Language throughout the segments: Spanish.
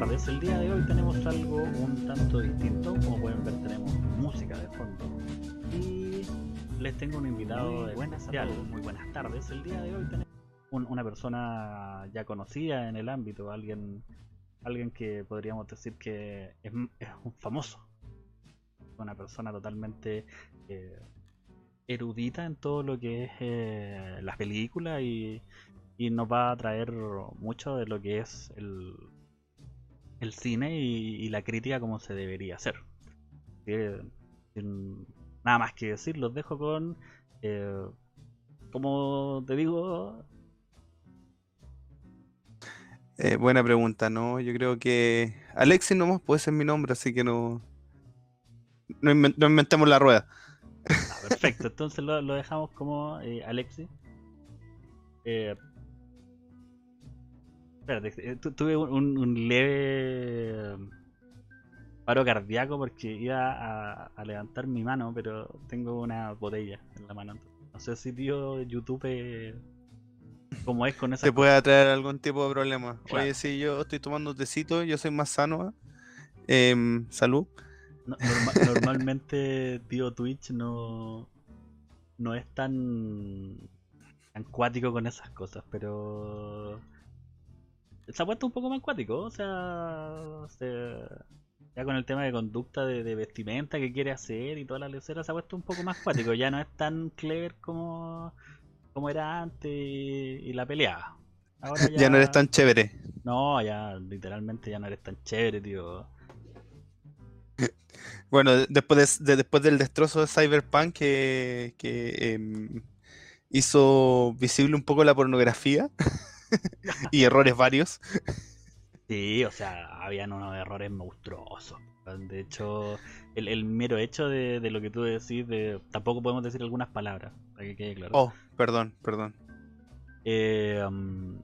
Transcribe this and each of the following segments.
tardes. El día de hoy tenemos algo un tanto distinto. Como pueden ver, tenemos música de fondo. Y les tengo un invitado de buenas muy buenas tardes. El día de hoy tenemos una persona ya conocida en el ámbito, alguien, alguien que podríamos decir que es, un famoso. Una persona totalmente eh, erudita en todo lo que es eh, las películas y y nos va a traer mucho de lo que es el, el cine y, la crítica como se debería hacer. nada más que decir, los dejo con, eh, como te digo... Eh, buena pregunta, ¿no? Yo creo que Alexis nomás puede ser mi nombre, así que no, no, inventemos la rueda. Ah, perfecto, entonces lo, dejamos como eh, Alexis. Espérate, eh, tuve un, leve paro cardíaco porque iba a, levantar mi mano, pero tengo una botella en la mano. No sé si tío YouTube eh, cómo es con esa. Te puede traer algún tipo de problema. Oye, si yo estoy tomando un tecito, yo soy más sano. ¿eh? Em, salud. normalmente, tío Twitch no, no es tan, tan cuático con esas cosas, pero se ha puesto un poco más cuático, o sea, ya con el tema de conducta de, vestimenta que quiere hacer y toda la lecera se ha puesto un poco más cuático, ya no es tan clever como, como era antes y, la peleaba. ya... no eres tan chévere. No, ya literalmente ya no eres tan chévere, tío. Bueno, después, de, después del destrozo de Cyberpunk que, que em, hizo visible un poco la pornografía. y errores varios. Sí, o sea, habían unos errores monstruosos. De hecho, el, mero hecho de, lo que tú decís, de, tampoco podemos decir algunas palabras, para que quede claro. Oh, perdón, perdón. Eh, um,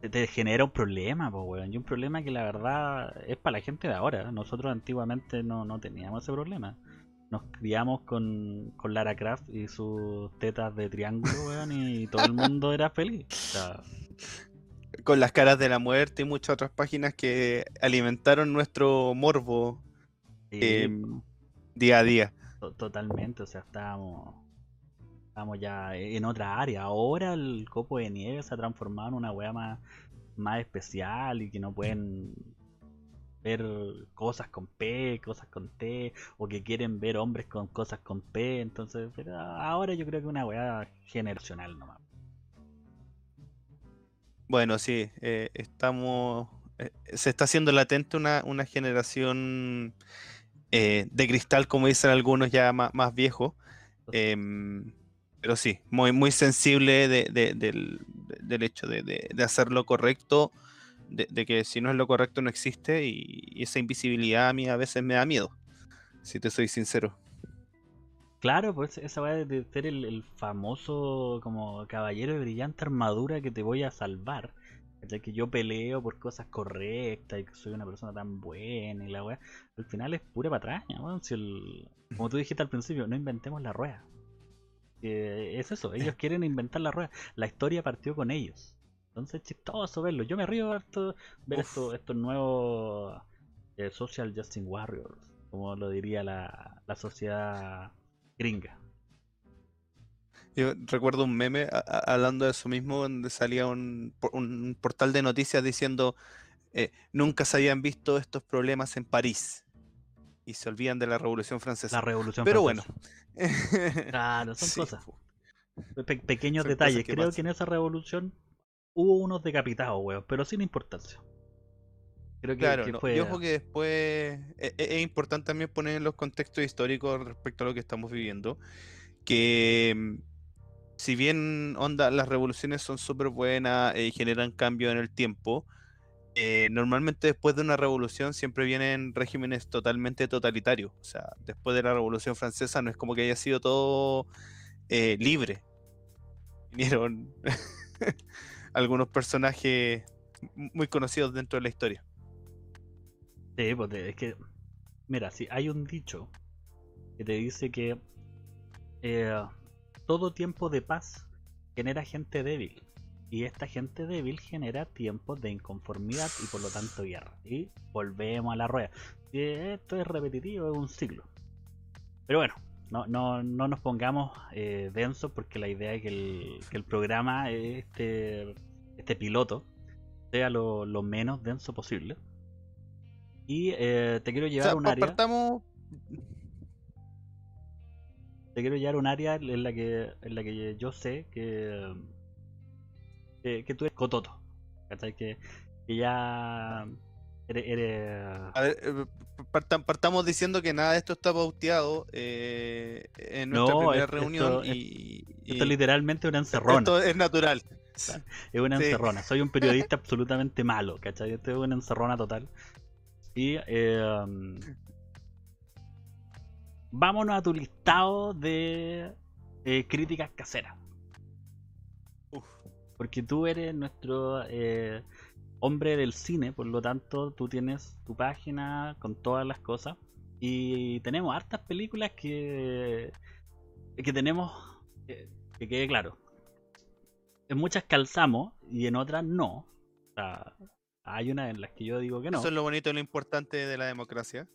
te genera un problema, pues, Y un problema que la verdad es para la gente de ahora. Nosotros antiguamente no, no teníamos ese problema. Nos criamos con, con Lara Croft y sus tetas de triángulo, weón, y todo el mundo era feliz. O sea, con las caras de la muerte y muchas otras páginas que alimentaron nuestro morbo em, día a día. Totalmente, o sea, estábamos, estábamos ya en otra área. Ahora el copo de nieve se ha transformado en una wea más, más especial y que no pueden ver cosas con P, cosas con T, o que quieren ver hombres con cosas con P. Entonces, pero ahora yo creo que una weá generacional nomás. Bueno, sí, eh, estamos. Eh, se está haciendo latente una, una generación eh, de cristal, como dicen algunos ya más, viejos. Em, pero sí, muy, muy sensible del, hecho de, hacer lo correcto, de, que si no es lo correcto no existe, y, esa invisibilidad a mí a veces me da miedo, si te soy sincero. Claro, pues esa va de ser el, famoso como caballero de brillante armadura que te voy a salvar. Ya que yo peleo por cosas correctas y que soy una persona tan buena y la weá. Al final es pura patraña, Si el, como tú dijiste al principio, no inventemos la rueda. es eso, ellos quieren inventar la rueda. La historia partió con ellos. Entonces es chistoso verlo. Yo me río harto ver esto, estos nuevos eh, Social Justin Warriors, como lo diría la, la sociedad gringa. Yo recuerdo un meme hablando de eso mismo, donde salía un, portal de noticias diciendo eh, nunca se habían visto estos problemas en París. Y se olvidan de la Revolución Francesa. La Revolución Pero bueno. claro, son cosas. pequeños detalles. Creo que en esa revolución hubo unos decapitados, weón, pero sin importancia claro, y ojo que después e, e, es, importante también poner en los contextos históricos respecto a lo que estamos viviendo, que mm, si bien onda, las revoluciones son súper buenas y generan cambio en el tiempo, eh, normalmente después de una revolución siempre vienen regímenes totalmente totalitarios. O sea, después de la revolución francesa no es como que haya sido todo eh, libre. Vinieron algunos personajes muy conocidos dentro de la historia. Sí, pues es que, mira, si hay un dicho que te dice que eh, todo tiempo de paz genera gente débil. y esta gente débil genera tiempos de inconformidad y por lo tanto guerra. Y volvemos a la rueda. esto es repetitivo, es un ciclo. Pero bueno, no, no, no nos pongamos eh, densos porque la idea es que el, que el programa, este, este piloto, sea lo, menos denso posible. Y eh, te quiero llevar a un área. Te quiero llevar a un área en la que, en la que yo sé que, que, tú eres cototo. Que, que ya a ver, eh, partamos diciendo que nada de esto está pauteado eh, en nuestra primera reunión. y, esto es literalmente una encerrona. Esto es natural. Es una encerrona. Soy un periodista absolutamente malo, ¿cachai? Esto es una encerrona total. Y eh, vámonos a tu listado de críticas caseras. Porque tú eres nuestro hombre del cine, por lo tanto tú tienes tu página con todas las cosas y tenemos hartas películas que que tenemos que, quede claro. En muchas calzamos y en otras no. Hay una en las que yo digo que no. Eso es lo bonito y lo importante de la democracia.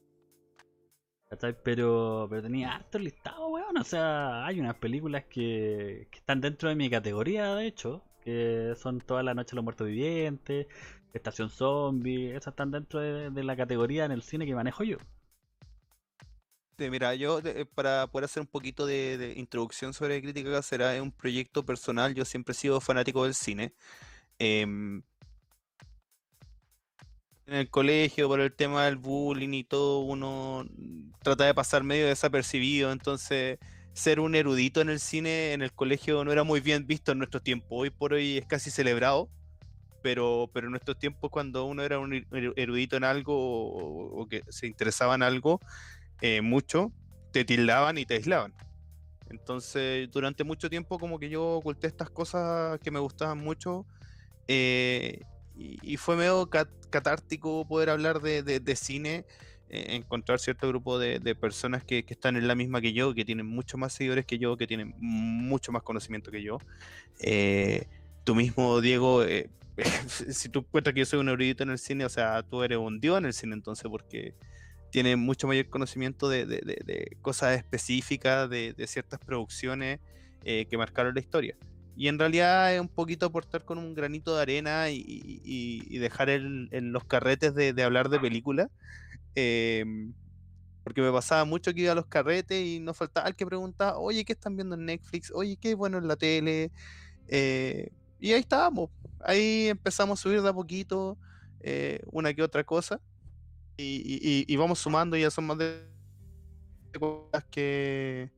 Pero, pero tenía harto listado, weón. O sea, hay unas películas que, que están dentro de mi categoría, de hecho, que son Toda la Noche los Muertos Vivientes, Estación Zombie, esas están dentro de, la categoría en el cine que manejo yo. mira, yo para poder hacer un poquito de, introducción sobre crítica casera, es un proyecto personal, yo siempre he sido fanático del cine. Em, en el colegio, por el tema del bullying y todo, uno trata de pasar medio desapercibido, entonces ser un erudito en el cine en el colegio no era muy bien visto en nuestro tiempo. Hoy por hoy es casi celebrado pero, pero en estos tiempos cuando uno era un erudito en algo o, que se interesaba en algo eh, mucho, te tildaban y te aislaban. Entonces, durante mucho tiempo como que yo oculté estas cosas que me gustaban mucho eh, y, fue medio catártico poder hablar de, cine, eh, encontrar cierto grupo de, personas que, están en la misma que yo, que tienen mucho más seguidores que yo, que tienen mucho más conocimiento que yo. tú mismo, Diego, si tú cuentas que yo soy un erudito en el cine, o sea, tú eres un dios en el cine entonces, porque tienes mucho mayor conocimiento de, cosas específicas, de, ciertas producciones eh, que marcaron la historia. Y en realidad es un poquito aportar con un granito de arena y, dejar en los carretes de, hablar de películas. Em, porque me pasaba mucho que iba a los carretes y no faltaba el que preguntaba, oye, ¿qué están viendo en Netflix? Oye, ¿qué bueno en la tele? Eh, y ahí estábamos. Ahí empezamos a subir de a poquito eh, una que otra cosa. Y, vamos sumando, ya son más de las que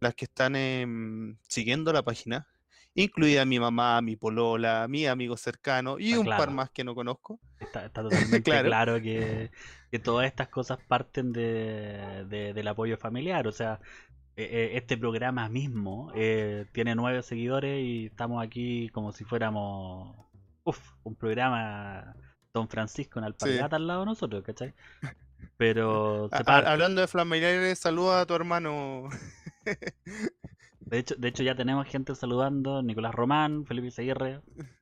las que están em, siguiendo la página, incluida mi mamá, mi polola, mi amigo cercano y un par más que no conozco. Está, totalmente claro, que, todas estas cosas parten de, del apoyo familiar, o sea, e, e, este programa mismo eh, tiene nueve seguidores y estamos aquí como si fuéramos uf, un programa Don Francisco en Alpargata al lado de nosotros, ¿cachai? Pero hablando de familiares, saluda a tu hermano. de hecho, de hecho ya tenemos gente saludando, Nicolás Román, Felipe Seguirre.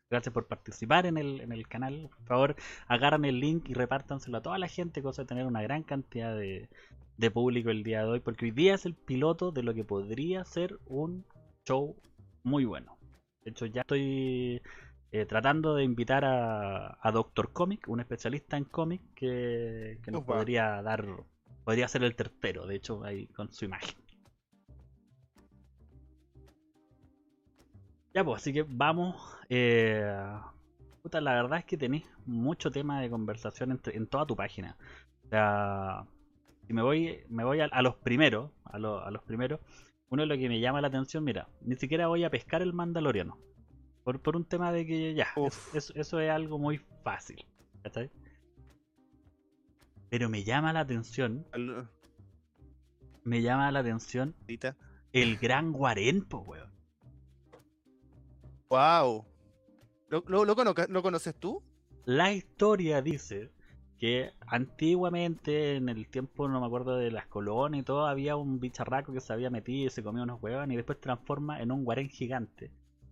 Gracias por participar en el, en el canal. Por favor, agarran el link y repártanselo a toda la gente, cosa de tener una gran cantidad de, de público el día de hoy, porque hoy día es el piloto de lo que podría ser un show muy bueno. De hecho, ya estoy eh, tratando de invitar a, Doctor Comic, un especialista en cómic que, nos podría dar, podría ser el tercero, de hecho, ahí con su imagen. Ya pues, así que vamos. Eh, puta, la verdad es que tenéis mucho tema de conversación en toda tu página. O sea, si me voy, me voy a, los primeros, a, los primeros, uno de lo que me llama la atención, mira, ni siquiera voy a pescar el mandaloriano. Por, por un tema de que ya, eso, es algo muy fácil. ¿cachai? Pero me llama la atención. Me llama la atención. El gran Guarenpo, weón. Wow. ¿Lo, lo conoces tú? La historia dice que antiguamente, en el tiempo, no me acuerdo de las colonias y todo, había un bicharraco que se había metido y se comía unos huevos y después transforma en un guarén gigante.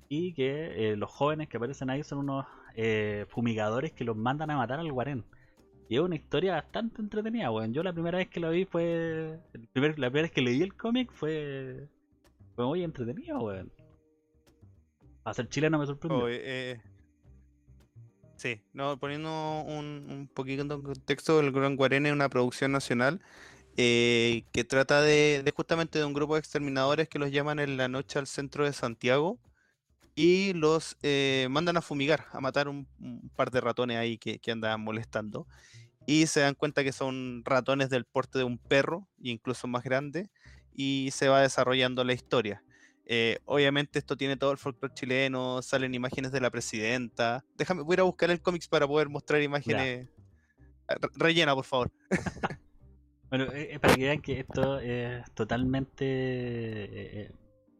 y que eh, los jóvenes que aparecen ahí son unos eh, fumigadores que los mandan a matar al guarén. Y es una historia bastante entretenida, weón. Yo la primera vez que lo vi fue. la primera vez que leí el cómic fue. Fue muy entretenido, weón. Para ser chileno me sorprendió. eh, sí, no, poniendo un, un poquito en contexto, el Gran Guarén es una producción nacional eh, que trata de, justamente de un grupo de exterminadores que los llaman en la noche al centro de Santiago y los eh, mandan a fumigar, a matar un, par de ratones ahí que, que, andaban molestando. Y se dan cuenta que son ratones del porte de un perro, incluso más grande, y se va desarrollando la historia. Eh, obviamente esto tiene todo el folclore chileno, salen imágenes de la presidenta. Déjame, voy a ir a buscar el cómics para poder mostrar imágenes. Rellena, por favor. bueno, eh, para que vean que esto es totalmente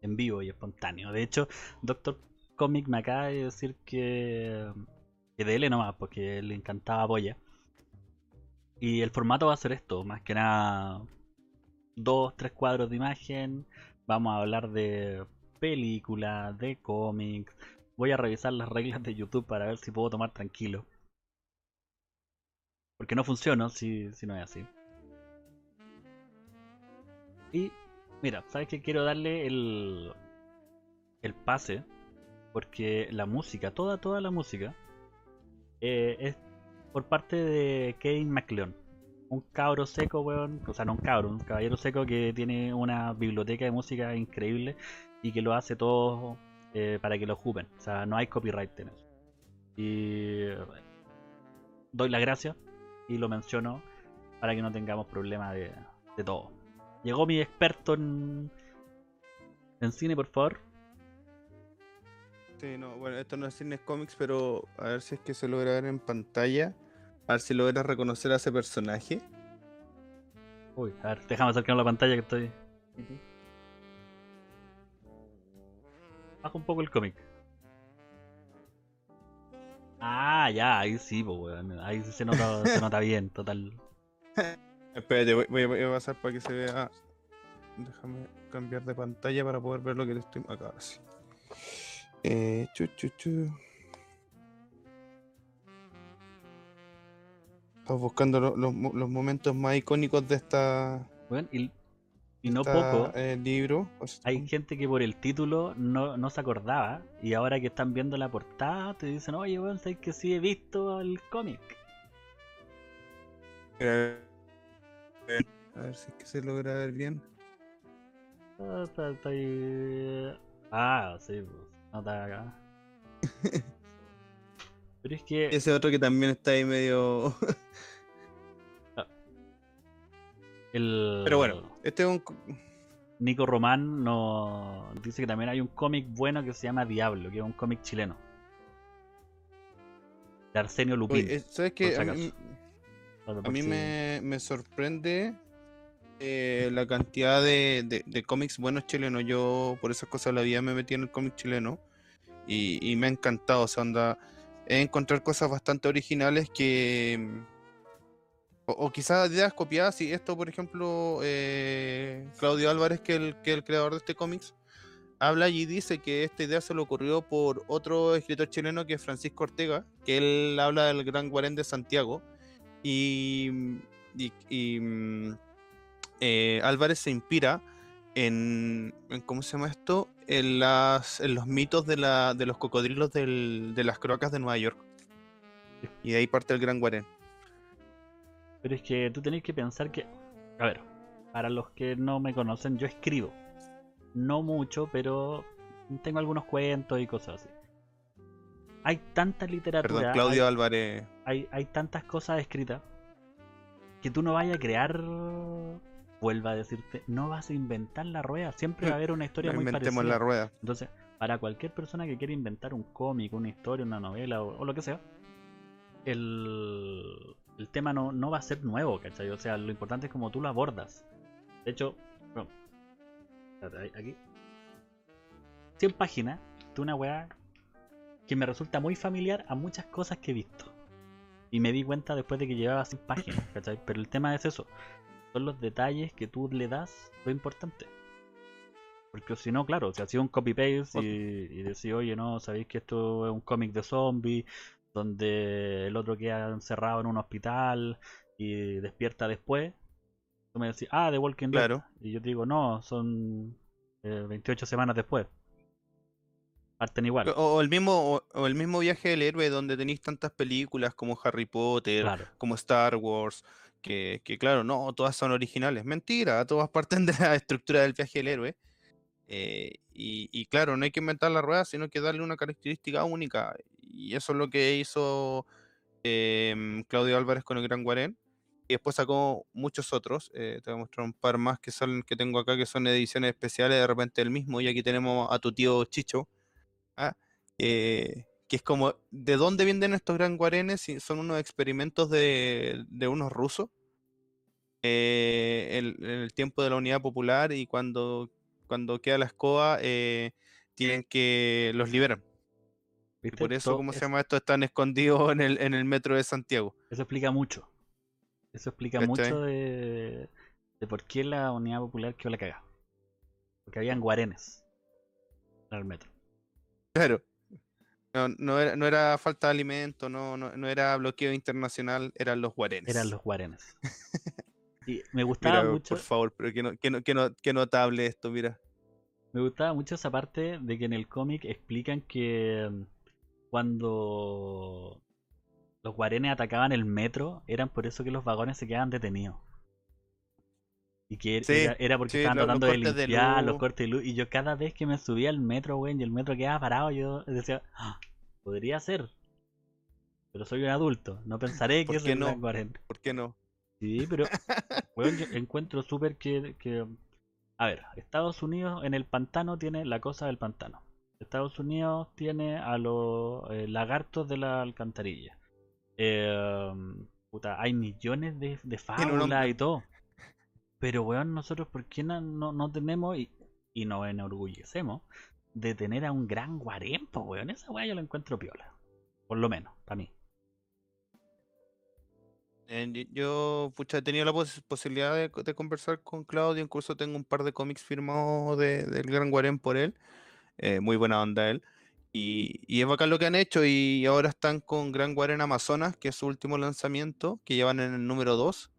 en vivo y espontáneo. De hecho, Doctor Comic me acaba de decir que, que de él nomás, porque le encantaba Boya. Y el formato va a ser esto, más que nada dos, tres cuadros de imagen. Vamos a hablar de películas, de cómics. Voy a revisar las reglas de YouTube para ver si puedo tomar tranquilo. Porque no funciona si, si no es así. Y Mira, ¿sabes que quiero darle el, el pase? Porque la música, toda, toda la música, eh, es por parte de Kevin McLeod. Un cabro seco, weón. O sea, no un cabro, un caballero seco que tiene una biblioteca de música increíble y que lo hace todo eh, para que lo ocupen. O sea, no hay copyright en eso. Y doy las gracias y lo menciono para que no tengamos problemas de, todo. Llegó mi experto en, en cine, por favor. Sí, no, bueno, esto no es cine cómics, pero a ver si es que se logra ver en pantalla. A ver si logra reconocer a ese personaje. Uy, a ver, déjame acercar la pantalla que estoy. Baja un poco el cómic. Ah, ya, ahí sí, pues, Ahí sí se nota, se nota bien, total. Espérate, voy, voy, a pasar para que se vea. Déjame cambiar de pantalla para poder ver lo que le estoy. Acá, sí. Eh, chu, chu, chu. Estamos buscando los, momentos más icónicos de esta. Bueno, y, y no poco. Eh, libro. Hay gente que por el título no, no, se acordaba. Y ahora que están viendo la portada, te dicen, oye, bueno, sabes que sí he visto el cómic. Eh, a ver si es que se logra ver bien. Ah, está, ahí. Ah, sí, pues. No está acá. Pero es que. Ese otro que también está ahí medio. Ah. El... Pero bueno, este es un. Nico Román nos dice que también hay un cómic bueno que se llama Diablo, que es un cómic chileno. De Arsenio Lupín. Eh, ¿Sabes qué? A mí, me, me sorprende eh, la cantidad de, de, cómics buenos chilenos. Yo por esas cosas la vida me metí en el cómic chileno y, me ha encantado. O sea, anda, encontrar cosas bastante originales que. O, quizás ideas copiadas. Y esto, por ejemplo, eh, Claudio Álvarez, que, el, que el creador de este cómics, habla y dice que esta idea se le ocurrió por otro escritor chileno que es Francisco Ortega, que él habla del Gran Guarén de Santiago. Y, y mm, eh, Álvarez se inspira en, ¿cómo se llama esto? En, las, en los mitos de, la, de los cocodrilos de las croacas de Nueva York. Y de ahí parte el Gran Guarén. Pero es que tú tenés que pensar que, a ver, para los que no me conocen, yo escribo. No mucho, pero tengo algunos cuentos y cosas así. Hay tanta literatura. Perdón, Claudio Álvarez. Hay, hay tantas cosas escritas que tú no vayas a crear vuelva a decirte, no vas a inventar la rueda, siempre va a haber una historia muy parecida. la rueda. Entonces, para cualquier persona que quiera inventar un cómic, una historia, una novela o, lo que sea, el, el tema no, no, va a ser nuevo, ¿cachai? O sea, lo importante es como tú lo abordas. De hecho, bueno, aquí, 100 páginas de una weá que me resulta muy familiar a muchas cosas que he visto. Y me di cuenta después de que llevaba 100 páginas, ¿cachai? Pero el tema es eso son los detalles que tú le das lo importante. Porque si no, claro, si hacía un copy-paste y, y decía, oye, no, sabéis que esto es un cómic de zombies, donde el otro queda encerrado en un hospital y despierta después. Tú me decís, ah, The Walking Dead. Y yo te digo, no, son 28 eh, semanas después. Parten igual. O, el mismo, o, el mismo viaje del héroe donde tenéis tantas películas como Harry Potter, como Star Wars, que, claro, no, todas son originales. Mentira, todas parten de la estructura del viaje del héroe. Eh, y, claro, no hay que inventar la rueda, sino que darle una característica única. Y eso es lo que hizo em, Claudio Álvarez con el Gran Guarén. Y después sacó muchos otros. Eh, te voy a mostrar un par más que son que tengo acá, que son ediciones especiales de repente el mismo. Y aquí tenemos a tu tío Chicho. ¿ah? Eh, que es como, ¿de dónde vienen estos Gran Guarenes? Son unos experimentos de, de unos rusos. en el tiempo de la Unidad Popular y cuando cuando queda la escoba, eh, tienen que los liberan. Y por eso, ¿cómo se llama esto? Están escondidos en el, en el metro de Santiago. Eso explica mucho. Eso explica mucho de, de, por qué la unidad popular quedó la cagada. Porque habían guarenes en el metro. Claro. No, no, era, no era falta de alimento, no, no, no era bloqueo internacional, eran los guarenes. Eran los guarenes. Y me gustaba mucho. Por favor, pero que, notable esto, mira. Me gustaba mucho esa parte de que en el cómic explican que mm, cuando los guarenes atacaban el metro, eran por eso que los vagones se quedaban detenidos. Y que era, porque estaban tratando de limpiar los cortes de luz. Y yo cada vez que me subía al metro, güey, y el metro quedaba parado, yo decía, ah, podría ser. Pero soy un adulto, no pensaré que es no? ¿Por qué no? Sí, pero encuentro súper que, que, A ver, Estados Unidos en el pantano tiene la cosa del pantano. Estados Unidos tiene a los eh, lagartos de la alcantarilla. Puta, hay millones de, de fábulas y todo. Pero, weón, nosotros, ¿por qué no, no, tenemos y, y nos enorgullecemos de tener a un gran guarempo, weón? Esa weá yo la encuentro piola. Por lo menos, para mí. Yo, pucha, he tenido la posibilidad de, conversar con Claudio, incluso tengo un par de cómics firmados de, del Gran Guarén por él, eh, muy buena onda él, y, y, es bacán lo que han hecho, y ahora están con Gran Guarén Amazonas, que es su último lanzamiento, que llevan en el número 2,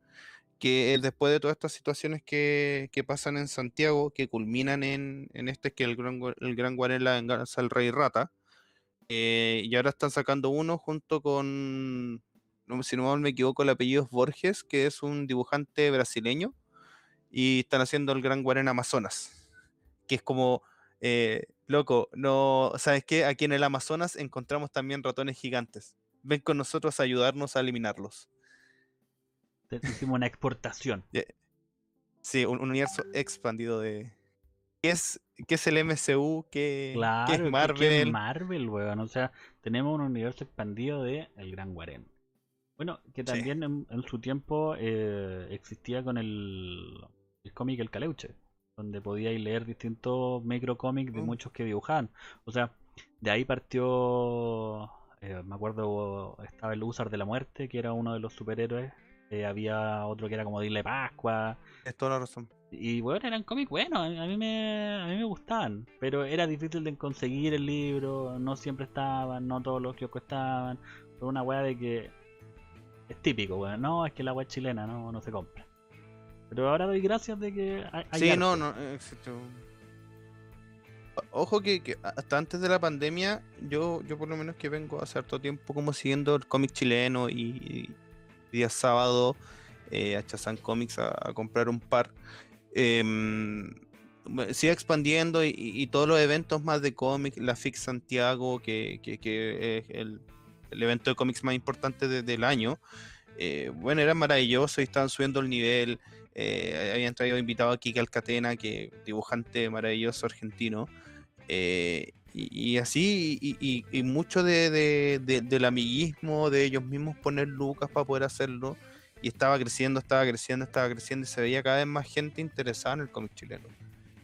que después de todas estas situaciones que, que pasan en Santiago, que culminan en, en este, que el Gran, el Gran Guarén la venganza al Rey Rata, eh, y ahora están sacando uno junto con si no me equivoco, el apellido es Borges, que es un dibujante brasileño, y están haciendo el Gran Guarén Amazonas, que es como, eh, loco, no, ¿sabes qué? Aquí en el Amazonas encontramos también ratones gigantes. Ven con nosotros a ayudarnos a eliminarlos. Hicimos una exportación. Sí, un, universo expandido de... ¿Qué es, qué es el MCU? ¿Qué, es Marvel? ¿qué es Marvel, weón? O sea, tenemos un universo expandido de El Gran Guarén. Bueno, que también en, su tiempo eh, existía con el, el cómic El Caleuche, donde podíais leer distintos microcómics de mm. muchos que dibujaban. O sea, de ahí partió, eh, me acuerdo, estaba el Usar de la Muerte, que era uno de los superhéroes. Eh, había otro que era como Dile Pascua. Es toda la razón. Y bueno, eran cómics buenos, a mí, me, a mí me gustaban, pero era difícil de conseguir el libro, no siempre estaban, no todos los que estaban. Fue una weá de que es típico, weón. No, es que la es chilena, no, no se compra. Pero ahora doy gracias de que hay. sí, no, no, Ojo que, hasta antes de la pandemia, yo, yo por lo menos que vengo a cierto tiempo como siguiendo el cómic chileno y, día sábado eh, a Chazán Comics a, comprar un par. Eh, sigue expandiendo y, todos los eventos más de cómics, la FIC Santiago, que, que es el evento de cómics más importante del año. Eh, bueno, era maravilloso y estaban subiendo el nivel. Eh, habían traído invitado a Kike Alcatena, que dibujante maravilloso argentino. Y, así, y, mucho de, del amiguismo de ellos mismos poner lucas para poder hacerlo. Y estaba creciendo, estaba creciendo, estaba creciendo y se veía cada vez más gente interesada en el cómic chileno.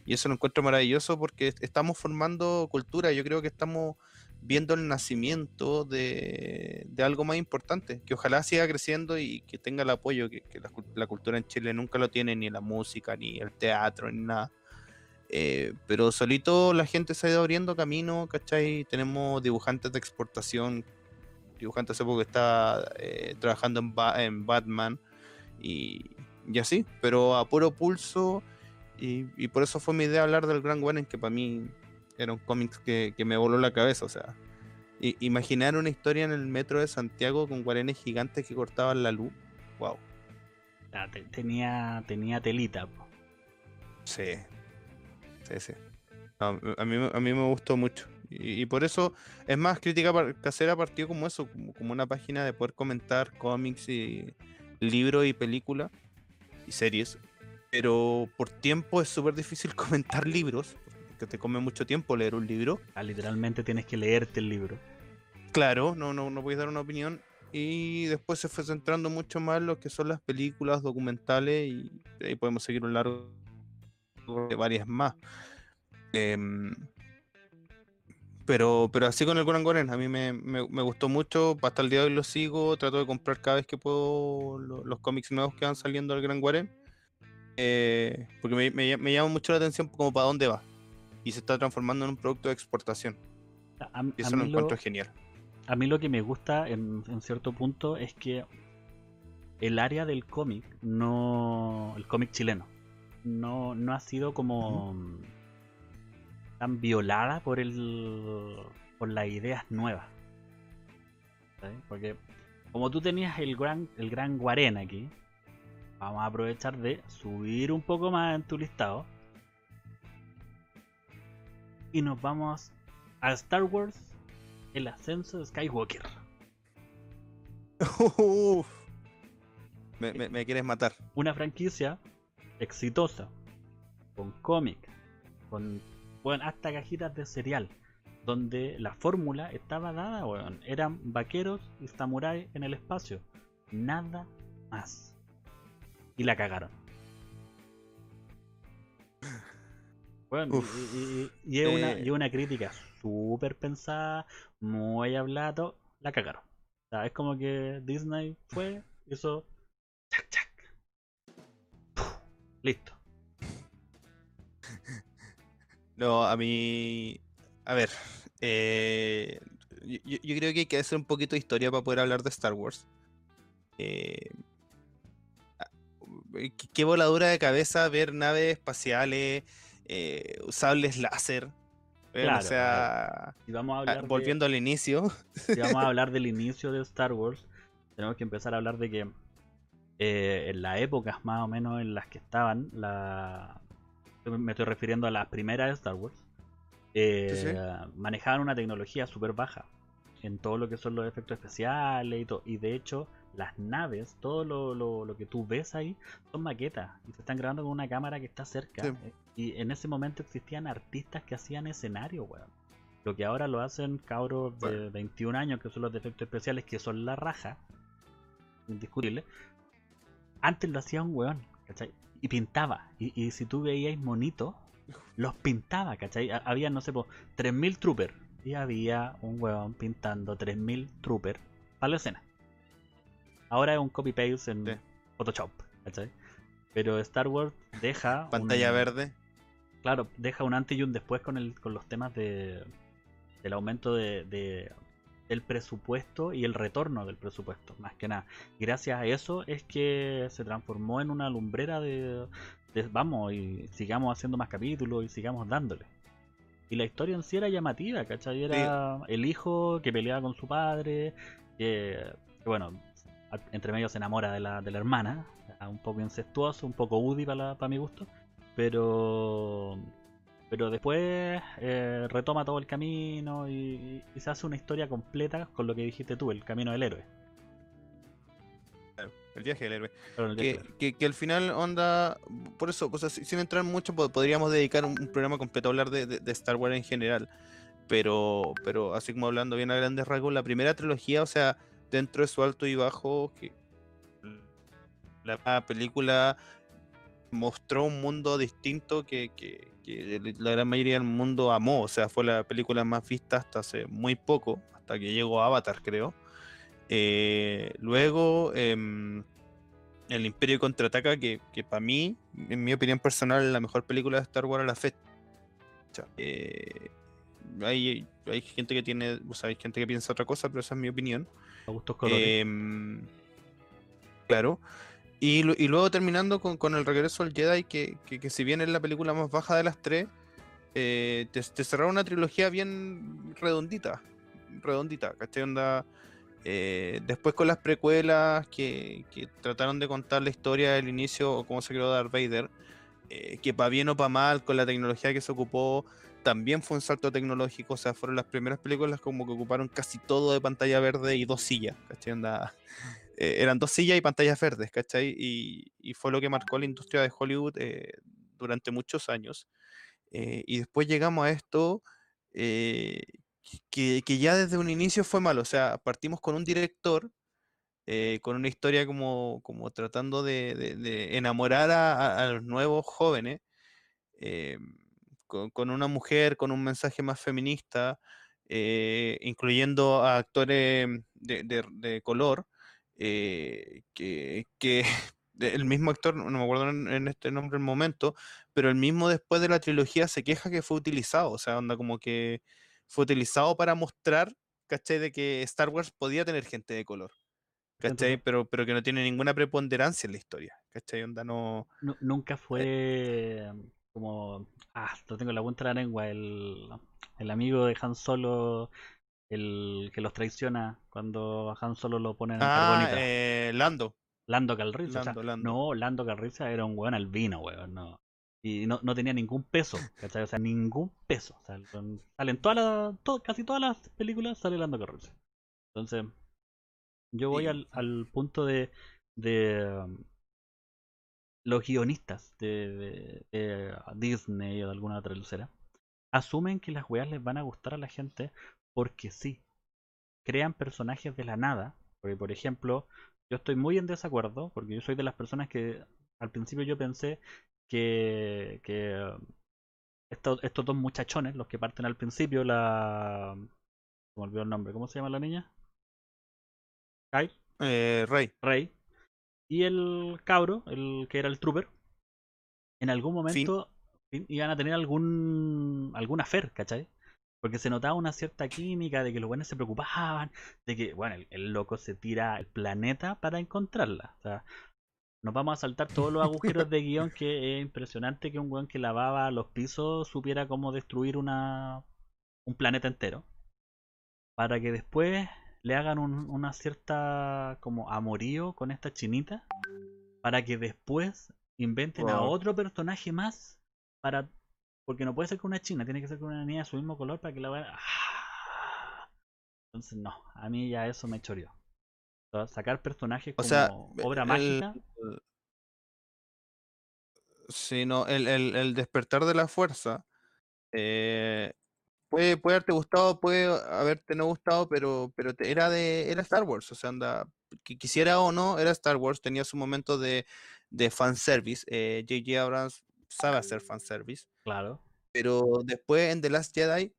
Y eso lo encuentro maravilloso porque estamos formando cultura. Yo creo que estamos viendo el nacimiento de, algo más importante, que ojalá siga creciendo y que tenga el apoyo que, la, cultura en Chile nunca lo tiene, ni la música, ni el teatro, ni nada. Eh, pero solito la gente se ha ido abriendo camino, ¿cachai? Tenemos dibujantes de exportación, dibujante hace poco que está eh, trabajando en, en Batman y, y, así, pero a puro pulso. Y, y, por eso fue mi idea hablar del Gran Warren, que para mí era un cómic que, que, me voló la cabeza. O sea, imaginar una historia en el metro de Santiago con guarenes gigantes que cortaban la luz. Wow. tenía, tenía telita. Sí. Sí. a, mí, a mí me gustó mucho. Y, por eso, es más, crítica casera partió como eso, como, una página de poder comentar cómics y libros y películas y series. Pero por tiempo es súper difícil comentar libros, porque te come mucho tiempo leer un libro. Ah, literalmente tienes que leerte el libro. Claro, no, no, no puedes dar una opinión. Y después se fue centrando mucho más en lo que son las películas, documentales, y ahí podemos seguir un largo varias más. Eh, pero, pero así con el Goran Goren, a mí me, gustó mucho, hasta el día de hoy lo sigo, trato de comprar cada vez que puedo los, cómics nuevos que van saliendo del Gran Guaren, eh, porque me, llama mucho la atención como para dónde va, y se está transformando en un producto de exportación. y eso lo encuentro genial. A mí lo que me gusta en, cierto punto es que el área del cómic, no el cómic chileno, no, no ha sido como tan violada por el por las ideas nuevas. Porque como tú tenías el gran el gran Guarén aquí, vamos a aprovechar de subir un poco más en tu listado. Y nos vamos a Star Wars El ascenso de Skywalker. Me, me quieres matar. Una franquicia exitosa, con cómic, con bueno, hasta cajitas de cereal, donde la fórmula estaba dada, bueno, eran vaqueros y samuráis en el espacio, nada más. Y la cagaron. Bueno, y, es una, eh. una crítica súper pensada, muy hablado, la cagaron. O sea, es como que Disney fue, hizo, chac, chac. Listo. No, a mí. A ver. Eh, yo, creo que hay que hacer un poquito de historia para poder hablar de Star Wars. Eh, qué voladura de cabeza ver naves espaciales, eh, usables láser. o sea, vamos a ah, volviendo al inicio. Si vamos a hablar del inicio de Star Wars, tenemos que empezar a hablar de que en las épocas más o menos en las que estaban la, me estoy refiriendo a las primeras de Star Wars, eh, manejaban una tecnología súper baja en todo lo que son los efectos especiales y todo. Y de hecho, las naves, todo lo, que tú ves ahí, son maquetas y se están grabando con una cámara que está cerca. Eh, y en ese momento existían artistas que hacían escenario, weón. Lo que ahora lo hacen cabros de 21 años, que son los de efectos especiales, que son la raja, indiscutible. Antes lo hacía un weón, ¿cachai? y pintaba. Y, si tú veíais monitos, los pintaba, ¿cachai? Había, no sé, pues, 3000 troopers. Y había un huevón pintando 3000 troopers para la escena. Ahora es un copy-paste en Photoshop, ¿cachai? Pero Star Wars deja. Pantalla verde. Claro, deja un antes y un después con, el, con los temas de, del aumento de, el presupuesto y el retorno del presupuesto, más que nada. gracias a eso es que se transformó en una lumbrera de, vamos, y sigamos haciendo más capítulos y sigamos dándole. Y la historia en sí era llamativa, ¿cachai? Era el hijo que peleaba con su padre, que, bueno, entre medio se enamora de la, de la hermana, un poco incestuoso, un poco Woody para, para mi gusto, pero pero después eh, retoma todo el camino y, se hace una historia completa con lo que dijiste tú, el camino del héroe. El viaje del héroe. que, que, al final, onda, por eso, sin entrar mucho, podríamos dedicar un, programa completo a hablar de, Star Wars en general. Pero, pero así como hablando bien a grandes rasgos, la primera trilogía, o sea, dentro de su alto y bajo, que la película mostró un mundo distinto que, la gran mayoría del mundo amó. O sea, fue la película más vista hasta hace muy poco, hasta que llegó Avatar, creo. Eh, luego, em, El Imperio Contraataca, que, que para mí, en mi opinión personal, es la mejor película de Star Wars a la, hecha. Eh, hay, hay gente que tiene, o sea, hay gente que piensa otra cosa, pero esa es mi opinión. Em, claro. Y, luego terminando con, el regreso al Jedi, que, que, si bien es la película más baja de las tres, eh, te, cerraron una trilogía bien redondita. Redondita, ¿cachai? Onda, eh, después con las precuelas que, trataron de contar la historia del inicio o cómo se creó Darth Vader, eh, que para bien o para mal, con la tecnología que se ocupó, también fue un salto tecnológico. O sea, fueron las primeras películas como que ocuparon casi todo de pantalla verde y dos sillas, ¿cachai? Onda, eh, eran dos sillas y pantallas verdes, ¿cachai? Y, fue lo que marcó la industria de Hollywood durante muchos años. y después llegamos a esto que, ya desde un inicio fue malo. O sea, partimos con un director, eh, con una historia como, como tratando de, enamorar a, los nuevos jóvenes, eh, con, una mujer con un mensaje más feminista, eh, incluyendo a actores de, color, que, el mismo actor, no me acuerdo en, en este nombre el momento, pero el mismo después de la trilogía se queja que fue utilizado, o sea, onda como que fue utilizado para mostrar, ¿cachai? De que Star Wars podía tener gente de color. ¿Cachai? Pero, pero que no tiene ninguna preponderancia en la historia. ¿Cachai? Onda no. nunca eh fue como. Ah, lo tengo en la punta de la lengua. El, el amigo de Han Solo. El que los traiciona cuando Han Solo lo ponen en ah, eh, Lando. Lando Calrissian. No, Lando Calrissian era un weón albino, weón. No y no, no, tenía ningún peso, ¿cachai? O sea, ningún peso. O sea, salen todas las, casi todas las películas sale Lando Calrissian. Entonces, yo voy al, al punto de, de um, los guionistas de, de, Disney o de alguna otra lucera asumen que las weas les van a gustar a la gente porque sí. Crean personajes de la nada. Porque, por ejemplo, yo estoy muy en desacuerdo porque yo soy de las personas que al principio yo pensé que, que estos, estos dos muchachones, los que parten al principio, la... Se me olvidó el nombre, ¿cómo se llama la niña? Kyle. Eh, Rey. Rey. Y el cabro, el que era el trooper, en algún momento iban a tener algún alguna fer, ¿cachai? Porque se notaba una cierta química de que los buenos se preocupaban, de que, bueno, el, el, loco se tira el planeta para encontrarla. O sea, nos vamos a saltar todos los agujeros de guion que es impresionante que un weón que lavaba los pisos supiera cómo destruir una un planeta entero. Para que después le hagan una cierta como amorío con esta chinita. Para que después inventen a otro personaje más. Para. Porque no puede ser con una china, tiene que ser con una niña de su mismo color para que la vea. Entonces no, a mí ya eso me choreó. Sacar personajes como obra mágica. Sí, no, el, el, despertar de la fuerza eh, puede, puede haberte gustado, puede haberte no gustado, pero, pero era de era Star Wars, o sea, anda, que quisiera o no, era Star Wars, tenía su momento de, de fanservice. J.J. Eh, Abrams sabe hacer fanservice. Claro. Pero después en The Last Jedi,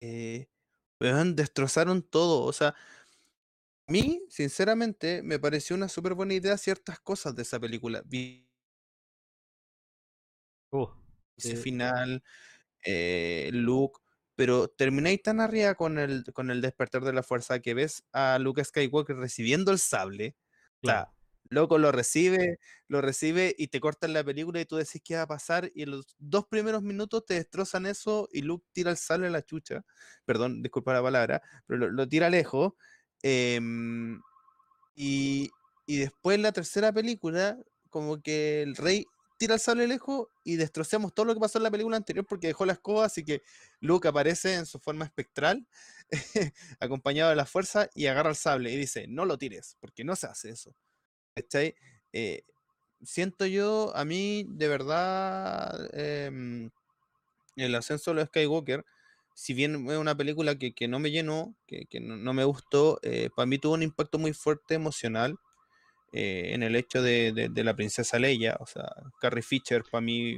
eh, destrozaron todo, o sea, a mí, sinceramente, me pareció una súper buena idea ciertas cosas de esa película. Uh, ese final, eh, Luke, pero termináis tan arriba con el, con el despertar de la fuerza que ves a Luke Skywalker recibiendo el sable. O sea, loco lo recibe, lo recibe y te cortan la película y tú decís qué va a pasar y en los dos primeros minutos te destrozan eso y Luke tira el sable a la chucha. Perdón, disculpa la palabra, pero lo tira lejos Em, y, y después en la tercera película, como que el rey tira el sable lejos y destrozamos todo lo que pasó en la película anterior porque dejó la escoba, así que Luke aparece en su forma espectral, acompañado de la fuerza, y agarra el sable y dice, no lo tires, porque no se hace eso. Eh, siento yo, a mí, de verdad, em, el ascenso de los Skywalker si bien es una película que, no me llenó, que, no, me gustó, eh, para mí tuvo un impacto muy fuerte emocional eh, en el hecho de, la princesa Leia, o sea, Carrie Fisher, para mí,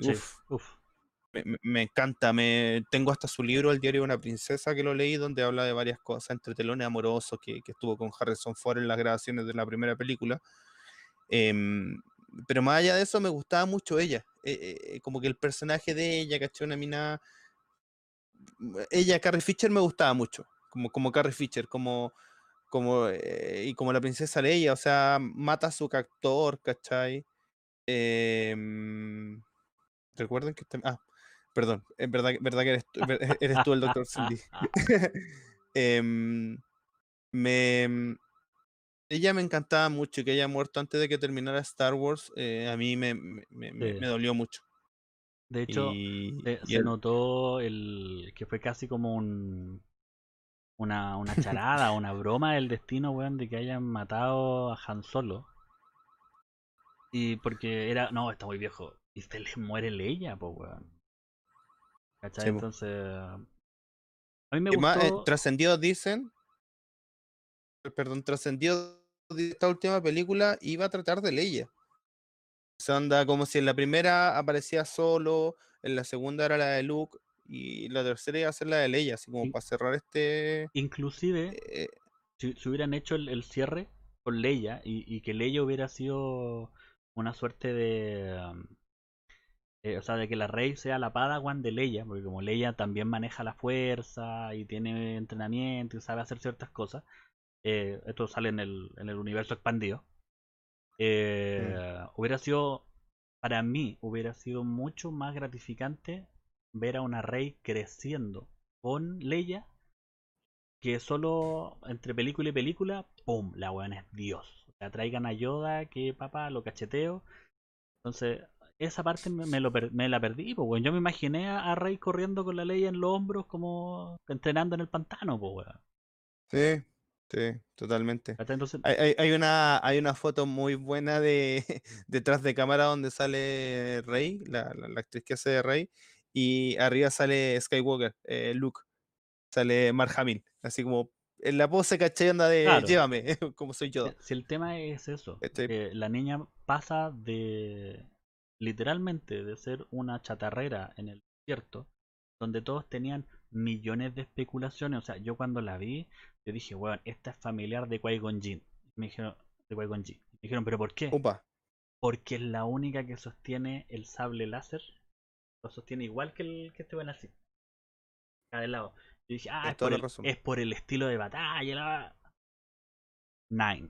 Me, encanta, me, tengo hasta su libro, El diario de una princesa, que lo leí, donde habla de varias cosas, entre telones amorosos, que, estuvo con Harrison Ford en las grabaciones de la primera película. Em, pero más allá de eso, me gustaba mucho ella, eh, como que el personaje de ella, ¿cachai? Una mina ella, Carrie Fisher, me gustaba mucho, como, como Carrie Fisher, como, como, y como la princesa Leia, o sea, mata a su captor, ¿cachai? Em, recuerden que está, ah, perdón, es verdad, verdad que eres tú, eres tú el doctor Cindy. Em, me, ella me encantaba mucho y que haya muerto antes de que terminara Star Wars, eh, a mí me, me, dolió mucho. De hecho, se, notó el que fue casi como un una, una charada, una broma del destino, weón, de que hayan matado a Han Solo. Y porque era, no, está muy viejo. Y se le muere Leia, pues, weón. ¿Cachai? Entonces. A mí me gustó. Eh, trascendido dicen. Perdón, trascendido esta última película iba a tratar de Leia. Se anda como si en la primera aparecía solo, en la segunda era la de Luke y la tercera iba a ser la de Leia, así como para cerrar este. Inclusive, eh, si, hubieran hecho el, cierre con Leia y, y, que Leia hubiera sido una suerte de... Um, eh, o sea, de que la Rey sea la Padawan de Leia, porque como Leia también maneja la fuerza y tiene entrenamiento y sabe hacer ciertas cosas, eh, esto sale en el, en el universo expandido, eh, hubiera sido, para mí, hubiera sido mucho más gratificante ver a una Rey creciendo con Leia que solo entre película y película, ¡pum! La weón es Dios. Traigan a Yoda, que papá, lo cacheteo. Entonces, esa parte me, lo me la perdí, pues, Yo me imaginé a Rey corriendo con la ley en los hombros, como entrenando en el pantano, pues, Sí, sí, totalmente. hay, hay, una, hay una foto muy buena de detrás de cámara donde sale Rey, la, la, actriz que hace de Rey, y arriba sale Skywalker, eh, Luke, sale Mark Hamill, así como en la pose, caché Anda de llévame, como soy yo. Si, el tema es eso, la niña pasa de literalmente de ser una chatarrera en el desierto, donde todos tenían millones de especulaciones. O sea, yo cuando la vi, yo dije, bueno, esta es familiar de Qui-Gon Jinn. Me dijeron, de qui Me dijeron, ¿pero por qué? Porque es la única que sostiene el sable láser. Lo sostiene igual que el que este buen así. A del lado. Y dije, ah, es por, el, es por, el, estilo de batalla. La... Nine.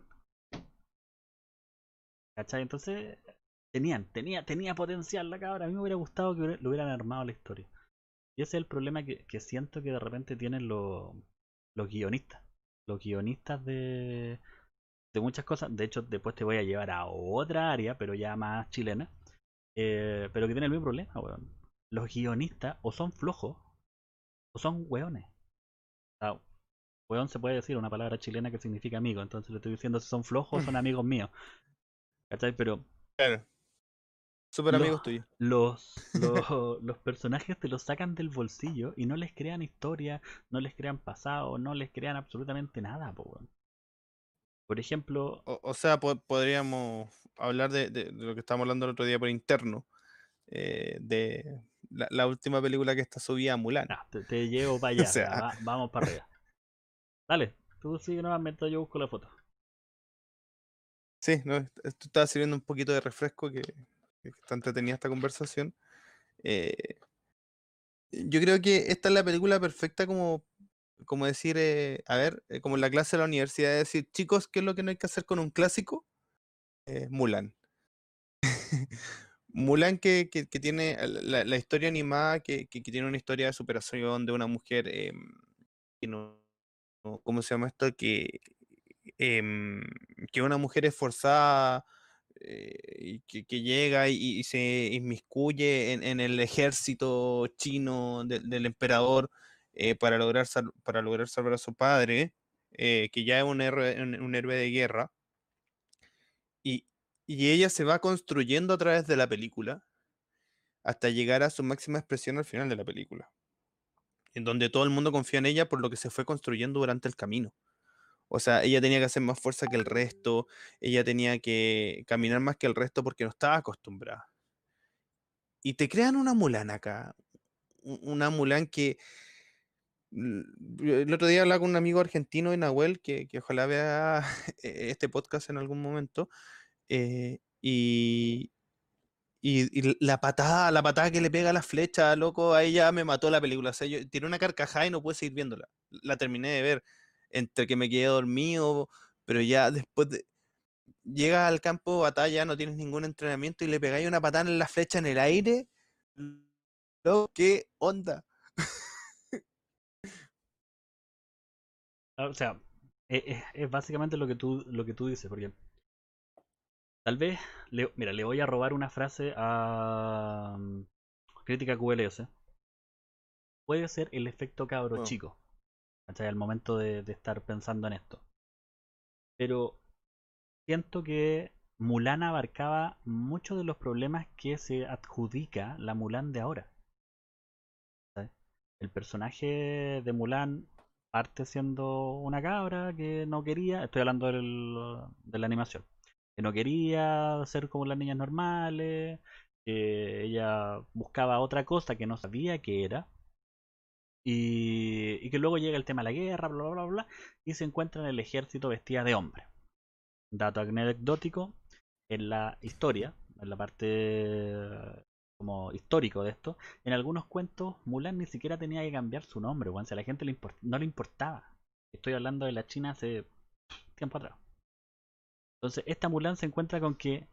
¿Cachai? Entonces, tenían, tenía, tenía potencial la cabra. A mí me hubiera gustado que lo hubieran armado la historia. Y ese es el problema que, que siento que de repente tienen los, los guionistas. Los guionistas de, de muchas cosas. De hecho, después te voy a llevar a otra área, pero ya más chilena. Eh, pero que tiene el mismo problema, weón. Los guionistas o son flojos o son hueones. O hueón se puede decir una palabra chilena que significa amigo, entonces le estoy diciendo si son flojos o son amigos míos. ¿Cachai? Pero. Claro. Super amigos tuyos. Los, los, los, personajes te los sacan del bolsillo y no les crean historia, no les crean pasado, no les crean absolutamente nada, po, Por ejemplo. O, sea, podríamos hablar de, de, lo que estábamos hablando el otro día por interno. Eh, de la, última película que está subida, Mulan. te, llevo para allá, vamos para arriba. Dale, tú sigue nuevamente, yo busco la foto. Sí, no, esto estaba sirviendo un poquito de refresco que, está entretenida esta conversación. Eh, yo creo que esta es la película perfecta como, como decir, eh, a ver, como en la clase de la universidad, decir, chicos, ¿qué es lo que no hay que hacer con un clásico? Mulan. Mulan que, que, tiene la, historia animada, que, que, tiene una historia de superación de una mujer, eh, que no, ¿cómo se llama esto? Que, eh, que una mujer esforzada, eh, que, llega y, se inmiscuye en, el ejército chino del emperador eh, para, lograr para lograr salvar a su padre, que ya es un héroe, un héroe de guerra. Y, y ella se va construyendo a través de la película hasta llegar a su máxima expresión al final de la película. En donde todo el mundo confía en ella por lo que se fue construyendo durante el camino. O sea, ella tenía que hacer más fuerza que el resto, ella tenía que caminar más que el resto porque no estaba acostumbrada. Y te crean una Mulan acá. Una Mulan que. El otro día hablaba con un amigo argentino, de Nahuel, que, que ojalá vea este podcast en algún momento. Eh, y, Y, la patada, la patada que le pega a la flecha, loco, ahí ya me mató la película. O sea, yo tiré una carcajada y no pude seguir viéndola. La terminé de ver entre que me quedé dormido, pero ya después de... Llega al campo de batalla, no tienes ningún entrenamiento y le pegáis una patada en la flecha en el aire. Loco, ¿qué onda? Ah, o sea, e, e, es, básicamente lo que tú, lo que tú dices, porque tal vez, mira, le voy a robar una frase a mm, Crítica QLS. Puede ser el efecto cabro oh. chico, Al momento de, estar pensando en esto. Pero siento que Mulan abarcaba muchos de los problemas que se adjudica la Mulan de ahora. El personaje de Mulan parte siendo una cabra que no quería, estoy hablando de la animación, que no quería ser como las niñas normales, que ella buscaba otra cosa que no sabía que era, y, que luego llega el tema de la guerra, bla, bla, bla, bla, y se encuentra en el ejército vestida de hombre. Dato anecdótico, en la historia, en la parte como histórico de esto, en algunos cuentos Mulan ni siquiera tenía que cambiar su nombre, o a la gente le no le importaba. Estoy hablando de la China hace tiempo atrás. Entonces, esta Mulan se encuentra con que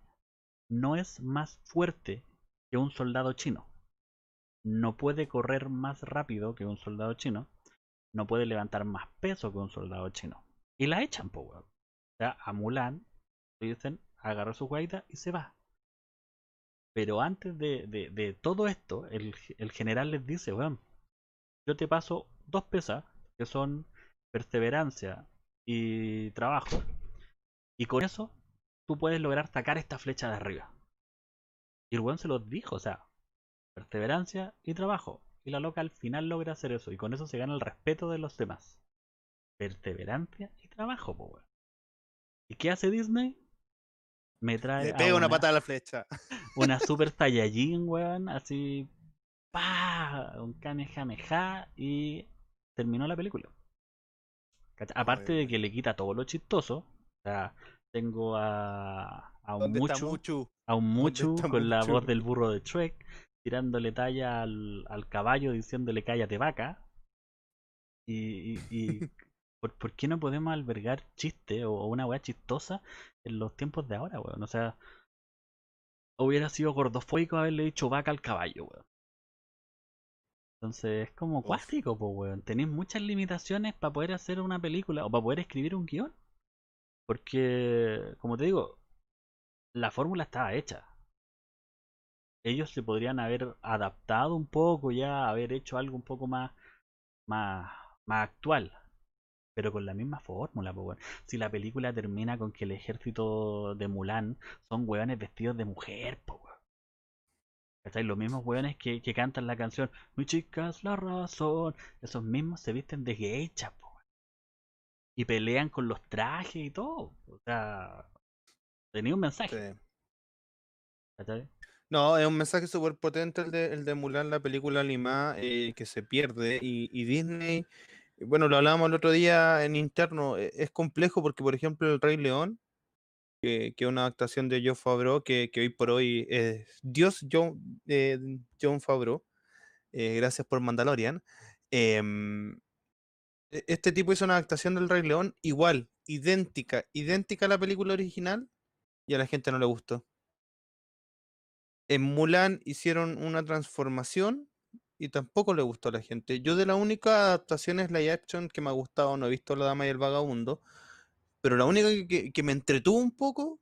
no es más fuerte que un soldado chino. No puede correr más rápido que un soldado chino. No puede levantar más peso que un soldado chino. Y la echan, po, O sea, a Mulan le dicen, agarra su guaita y se va. Pero antes de, todo esto, el, general les dice, bueno, yo te paso dos pesas, que son perseverancia y trabajo, y con eso tú puedes lograr sacar esta flecha de arriba. Y el weón se los dijo, o sea, perseverancia y trabajo. Y la loca al final logra hacer eso, y con eso se gana el respeto de los demás. Perseverancia y trabajo, pues ¿Y qué hace Disney? me trae. Le pega una, pata a la flecha. Una super Saiyajin, weón, así. ¡Pah! Un Kamehameha y terminó la película. Aparte de que le quita todo lo chistoso, o sea, tengo a, a un Muchu, a un Muchu con la voz del burro de Shrek, tirándole talla al, al caballo diciéndole cállate vaca. Y, y, ¿Por, qué no podemos albergar chistes o, una weá chistosa en los tiempos de ahora, weón? O sea, hubiera sido gordofóbico haberle dicho vaca al caballo, weón. Entonces es como cuástico, pues, weón. Tenéis muchas limitaciones para poder hacer una película o para poder escribir un guion. Porque, como te digo, la fórmula estaba hecha. Ellos se podrían haber adaptado un poco ya, haber hecho algo un poco más, más, más actual pero con la misma fórmula, pues, Si la película termina con que el ejército de Mulan son hueones vestidos de mujer, pues, ¿Cachai? Los mismos hueones que, que, cantan la canción Mi chica es la razón. Esos mismos se visten de geisha, pues. Y pelean con los trajes y todo. O sea, tenía un mensaje. No, es un mensaje súper potente el de, el de la película animada, eh, que se pierde. Y, Disney bueno, lo hablábamos el otro día en interno, e, es complejo porque, por ejemplo, El Rey León, que, es una adaptación de John Favreau, que, hoy por hoy es Dios John, eh, John Favreau, eh, gracias por Mandalorian. Em, e, este tipo hizo una adaptación del Rey León igual, idéntica, idéntica a la película original, y a la gente no le gustó. En Mulan hicieron una transformación y tampoco le gustó a la gente. Yo de la única adaptación es live action que me ha gustado, no he visto La Dama y el Vagabundo, pero la única que, me entretuvo un poco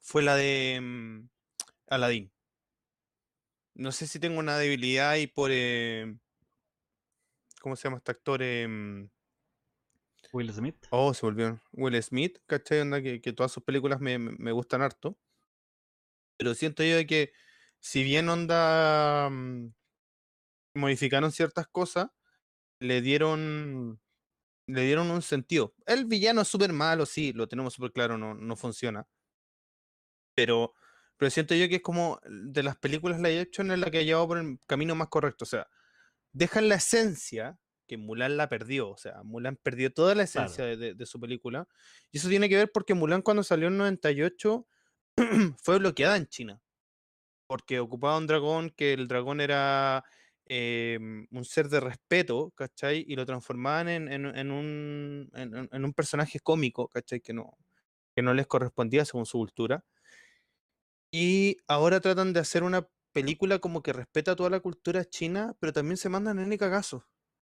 fue la de mm, Aladdin. No sé si tengo una debilidad y por... Eh, ¿Cómo se llama este actor? Em, Will Smith. Oh, se volvió. Will Smith, ¿cachai? Onda que, que todas sus películas me, me, gustan harto. Pero siento yo que, si bien onda mm, modificaron ciertas cosas, le dieron le dieron un sentido. El villano es súper malo, sí, lo tenemos súper claro, no, no funciona. Pero, pero siento yo que es como de las películas live action en la que ha llevado por el camino más correcto. O sea, dejan la esencia, que Mulan la perdió. O sea, Mulan perdió toda la esencia de, de, su película. Y eso tiene que ver porque Mulan cuando salió en 98 fue bloqueada en China. porque ocupaba un dragón que el dragón era em, un ser de respeto. Y lo transformaban en, un, personaje cómico. Que no, les correspondía según su cultura. Y ahora tratan de hacer una película como que respeta toda la cultura china, pero también se mandan en el cagazo.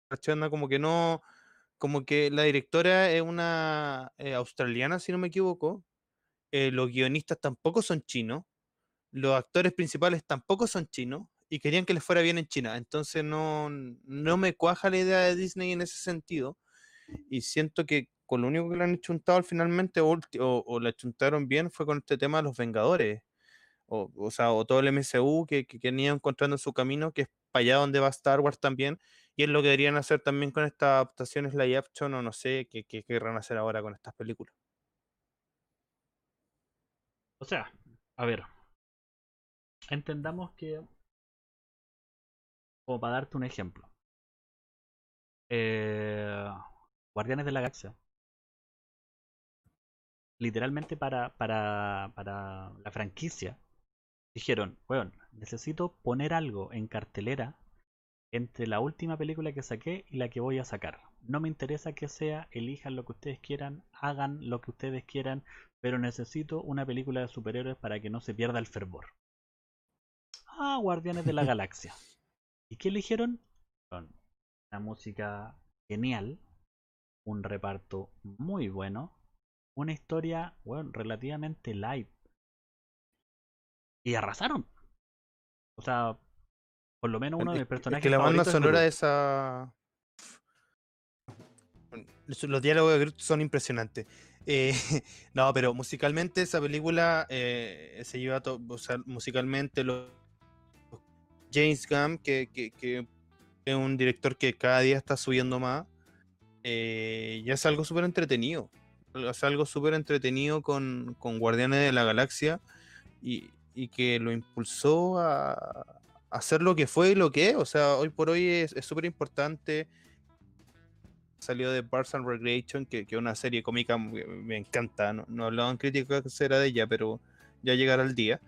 ¿Cachai? Como que no, como que la directora es una eh, australiana, si no me equivoco. Eh, los guionistas tampoco son chinos. Los actores principales tampoco son chinos. Y querían que les fuera bien en China. Entonces no, no me cuaja la idea de Disney en ese sentido. Y siento que con lo único que le han chuntado finalmente o, o, la chuntaron bien fue con este tema de los Vengadores. O, o sea, o todo el MCU que, que, encontrando su camino, que es para allá donde va Star Wars también. Y es lo que deberían hacer también con estas adaptaciones live action o no sé qué querrán hacer ahora con estas películas. O sea, a ver. Entendamos que. O para darte un ejemplo. Eh, Guardianes de la Galaxia. Literalmente para, para, para la franquicia. Dijeron, bueno, necesito poner algo en cartelera entre la última película que saqué y la que voy a sacar. No me interesa que sea, elijan lo que ustedes quieran, hagan lo que ustedes quieran, pero necesito una película de superhéroes para que no se pierda el fervor. Ah, Guardianes de la Galaxia. ¿Y qué eligieron? una música genial, un reparto muy bueno, una historia, bueno, relativamente light. Y arrasaron. O sea, por lo menos uno de mis personajes. que la banda sonora de esa. Los diálogos de Groot son impresionantes. Eh, no, pero musicalmente esa película eh, se lleva todo. O sea, musicalmente los James Gunn, que, que, es un director que cada día está subiendo más, eh, ya es algo súper entretenido. Es algo súper entretenido con, con, Guardianes de la Galaxia y, y que lo impulsó a, hacer lo que fue y lo que es. O sea, hoy por hoy es súper importante. Salió de Parks and Recreation, que es una serie cómica me encanta. No, no hablaban críticas era de ella, pero ya llegará el día.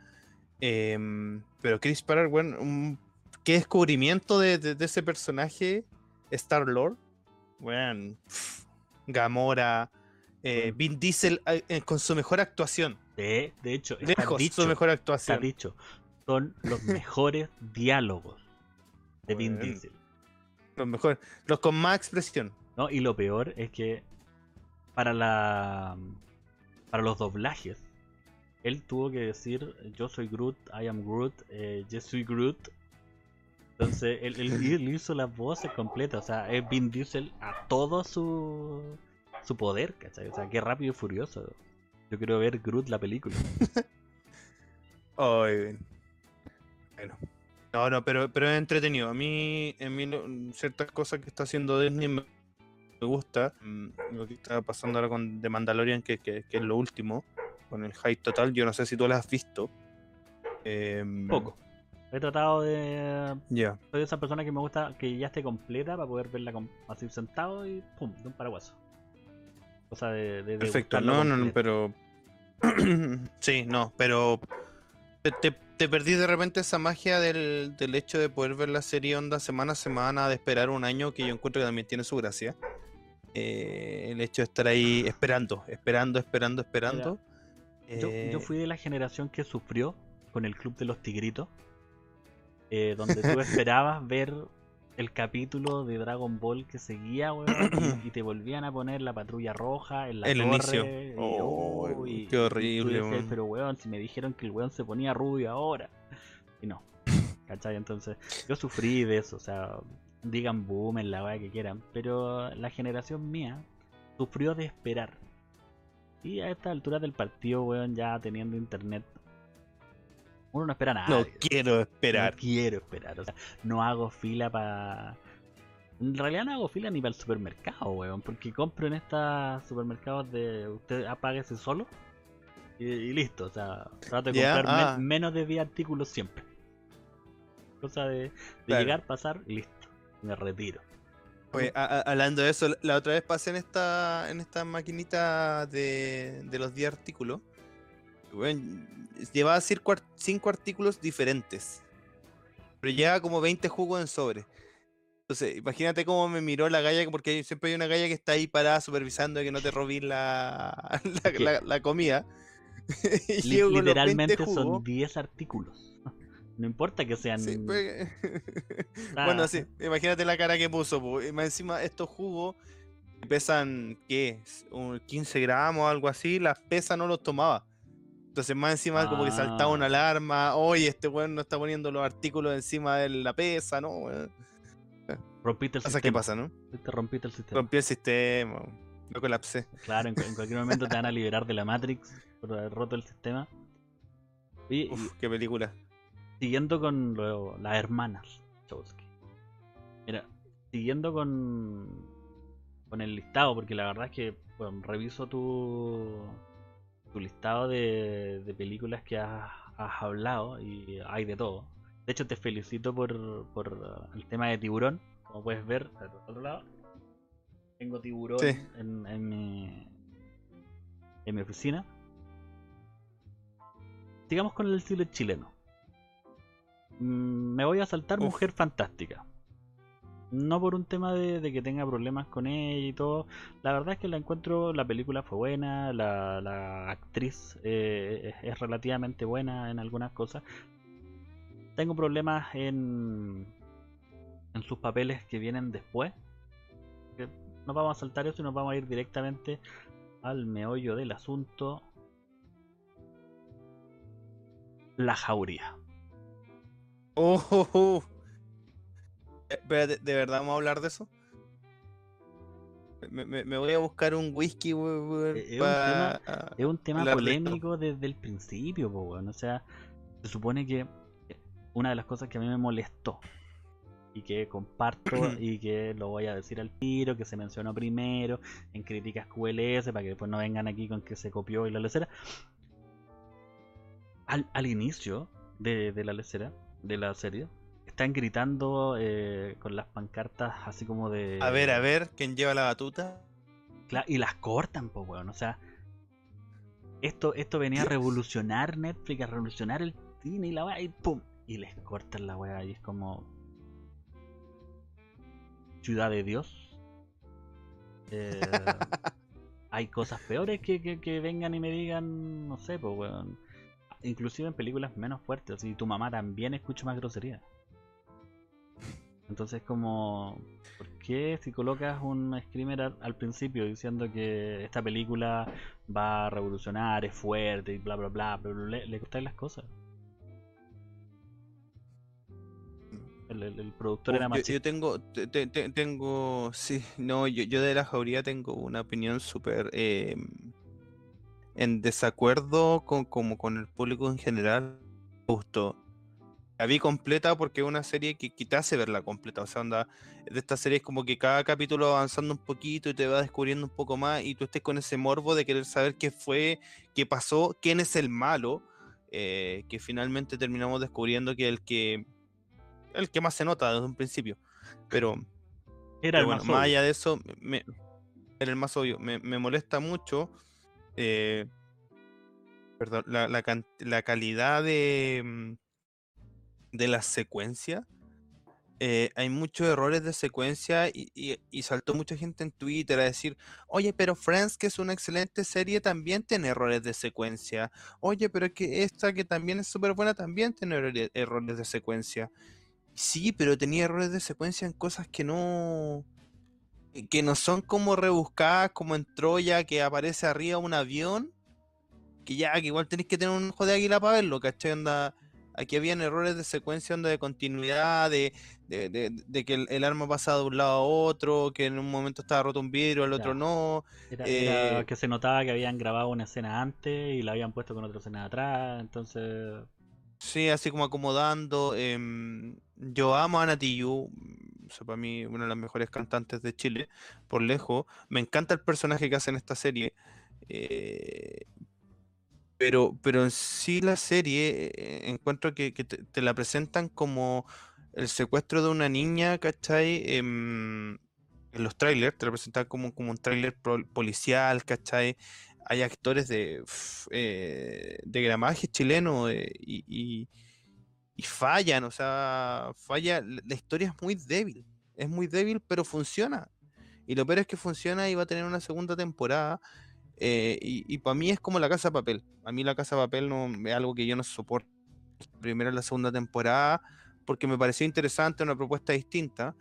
Em, pero Chris Pratt, bueno, qué descubrimiento de, ese personaje, Star Lord. Bueno, Gamora, eh, Vin Diesel eh, con su mejor actuación. De, de hecho, está dicho, su mejor actuación. Está dicho son los mejores diálogos de Vin Diesel. Los mejores, los con más expresión. No, y lo peor es que para la para los doblajes, él tuvo que decir yo soy Groot, I am Groot, eh, yo soy Groot. Entonces él, él, hizo las voces completas, o sea, es Vin Diesel a todo su su poder, ¿cachai? O sea, qué rápido y furioso. Yo quiero ver Groot la película. Bueno. No, no, pero, pero es entretenido. A mí, en mí, ciertas cosas que está haciendo Disney me, gusta. Mm, lo que está pasando ahora con The Mandalorian, que, que, es lo último, con el hype total. Yo no sé si tú lo has visto. Em, Poco. He tratado de. Ya. Soy esa persona que me gusta que ya esté completa para poder verla así sentado y pum, de un paraguaso. Cosa de. de Perfecto, no, no, no, pero. sí, no, pero. Te, te perdí de repente esa magia del, hecho de poder ver la serie onda semana a semana, de esperar un año, que yo encuentro que también tiene su gracia. Eh, el hecho de estar ahí esperando, esperando, esperando, esperando. yo, eh, fui de la generación que sufrió con el Club de los Tigritos, eh, donde tú esperabas ver el capítulo de Dragon Ball que seguía, weón, y, te volvían a poner la patrulla roja en la el inicio. Oh, qué horrible, Pero weón, si me dijeron que el weón se ponía rubio ahora. Y no. ¿Cachai? Entonces, yo sufrí de eso, o sea, digan boom en la weá que quieran. Pero la generación mía sufrió de esperar. Y a esta altura del partido, weón, ya teniendo internet uno no espera nada. No quiero esperar. No quiero esperar. O sea, no hago fila para. En realidad no hago fila ni para el supermercado, weón. Porque compro en estos supermercados de. Usted apáguese solo. Y, listo. O sea, trato de comprar ah. menos de 10 artículos siempre. Cosa de, llegar, pasar y listo. Me retiro. Oye, hablando de eso, la otra vez pasé en esta en esta maquinita de, de los 10 artículos llevaba cinco artículos diferentes. Pero lleva como 20 jugos en sobre. Entonces, imagínate cómo me miró la galla, porque siempre hay una galla que está ahí parada supervisando que no te robes la, la, comida. Literalmente son 10 artículos. No importa que sean. Pues, bueno, sí, imagínate la cara que puso. Más encima, estos jugos pesan, ¿qué? 15 gramos o algo así. Las pesas no los tomaba. Entonces, más encima, como que saltaba una ah. alarma. Oye, este weón no está poniendo los artículos encima de la pesa, ¿no? Rompiste el sistema. ¿Qué pasa, no? Te rompiste el sistema. Rompí el sistema. Lo colapsé. Claro, en, cualquier momento te van a liberar de la Matrix por haber roto el sistema. Uf, qué película. Siguiendo con las hermanas Mira, siguiendo con, con el listado, porque la verdad es que bueno, reviso tu, tu listado de, de películas que has, has hablado y hay de todo. De hecho, te felicito por, por el tema de tiburón como puedes ver, al otro lado, tengo tiburón en, en, mi, en mi oficina. Sigamos con el estilo chileno. Mm, me voy a saltar Mujer Fantástica. No por un tema de, que tenga problemas con ella y todo. La verdad es que la encuentro, la película fue buena, la, actriz eh, es relativamente buena en algunas cosas. Tengo problemas en, en sus papeles que vienen después. No vamos a saltar eso y nos vamos a ir directamente al meollo del asunto. La jauría. Oh, oh, oh. ¿de, verdad vamos a hablar de eso? Me, voy a buscar un whisky, es, un tema, polémico desde el principio, o sea, se supone que una de las cosas que a mí me molestó y que comparto y que lo voy a decir al tiro, que se mencionó primero en críticas QLS para que después no vengan aquí con que se copió y la lecera. Al, al inicio de, la lecera, de la serie, están gritando eh, con las pancartas así como de... A ver, a ver, ¿quién lleva la batuta? y las cortan, pues, weón, o sea... Esto, esto venía a revolucionar Netflix, a revolucionar el cine y la weá, y pum, y les cortan la weá, y es como ciudad de Dios. Eh, hay cosas peores que, que, vengan y me digan, no sé, pues, weón. Inclusive en películas menos fuertes, y tu mamá también escucha más grosería. Entonces como, ¿por qué si colocas un screamer al, principio diciendo que esta película va a revolucionar, es fuerte y bla bla bla, pero le, le las cosas? El, productor era más yo, yo, tengo, tengo, sí, no, yo, yo, de la jauría tengo una opinión súper em, en desacuerdo con, como con el público en general. Justo. La vi completa porque es una serie que, que te hace verla completa. O sea, onda, de esta serie es como que cada capítulo avanzando un poquito y te va descubriendo un poco más y tú estés con ese morbo de querer saber qué fue, qué pasó, quién es el malo. Eh, que finalmente terminamos descubriendo que el que el que más se nota desde un principio. Pero, era el más, allá de eso, me, era el más obvio. Me, molesta mucho eh, perdón, la, la, calidad de, mm, de la secuencia. Eh, hay muchos errores de secuencia y, y, saltó mucha gente en Twitter a decir, oye, pero Friends, que es una excelente serie, también tiene errores de secuencia. Oye, pero que esta que también es súper buena, también tiene errores de secuencia. Sí, pero tenía errores de secuencia en cosas que no. Que no son como rebuscadas, como en Troya, que aparece arriba un avión. Que ya, que igual tenéis que tener un ojo de águila para verlo, ¿cachai? Onda, aquí habían errores de secuencia, onda de continuidad, de, que el, arma pasaba de un lado a otro, que en un momento estaba roto un vidrio, al otro no. Era, eh, que se notaba que habían grabado una escena antes y la habían puesto con otra escena atrás, entonces. Sí, así como acomodando. Em, yo amo a Natiyu, o para mí una de las mejores cantantes de Chile, por lejos. Me encanta el personaje que hace en esta serie. Eh, pero, pero en sí la serie eh, encuentro que, te, la presentan como el secuestro de una niña, ¿cachai? Em, en los trailers, te la presentan como, como un trailer policial, ¿cachai? hay actores de, eh, de gramaje chileno y, y, fallan, o sea, falla, la historia es muy débil, es muy débil, pero funciona. Y lo peor es que funciona y va a tener una segunda temporada. Eh, y, para mí es como la casa de papel. A mí la casa de papel no es algo que yo no soporto. Primero la segunda temporada, porque me pareció interesante, una propuesta distinta.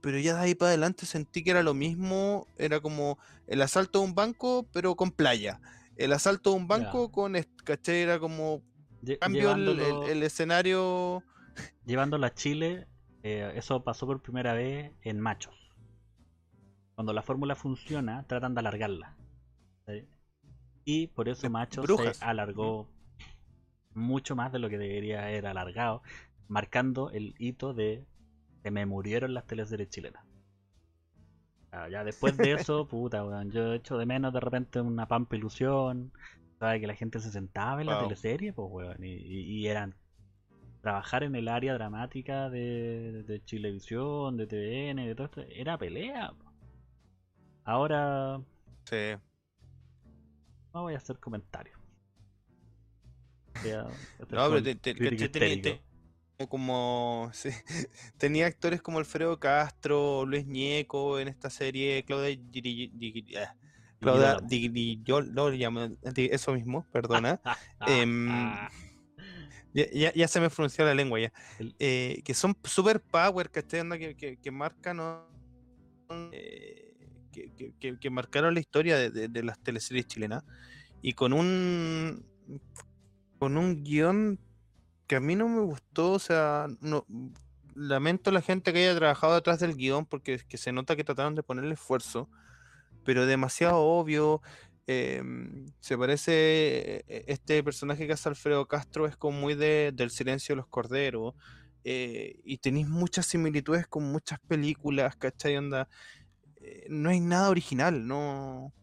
Pero ya de ahí para adelante sentí que era lo mismo. Era como el asalto de un banco, pero con playa. El asalto de un banco con. ¿Caché? Era como. Cambio el, escenario. Llevándolo a Chile, eh, eso pasó por primera vez en Machos. Cuando la fórmula funciona, tratan de alargarla. Y por eso Macho se alargó mucho más de lo que debería haber alargado, marcando el hito de que me murieron las teleseries chilenas. ya después de eso, puta, weón, yo echo de menos de repente una pampa ilusión, ¿sabes? Que la gente se sentaba en la teleserie, pues, weón, y, eran trabajar en el área dramática de, de Chilevisión, de TVN, de todo esto, era pelea. Ahora. Sí. No voy a hacer comentarios. no, pero te, como tenía actores como Alfredo Castro, Luis Ñeco en esta serie, Claudia ah, Claudia yo lo llamo eso mismo, perdona. Em, ya, ya, se me frunció la lengua ya. Eh, que son super power, Que, que, que marcan eh, que, marcaron la historia de, las teleseries chilenas y con un con un guion que a mí no me gustó, o sea, no lamento la gente que haya trabajado detrás del guion porque que se nota que trataron de ponerle esfuerzo, pero demasiado obvio. Em, se parece e, este personaje que hace Alfredo Castro es como muy de, del silencio de los corderos eh, y tenéis muchas similitudes con muchas películas, ¿cachai? Onda, eh, no hay nada original, no.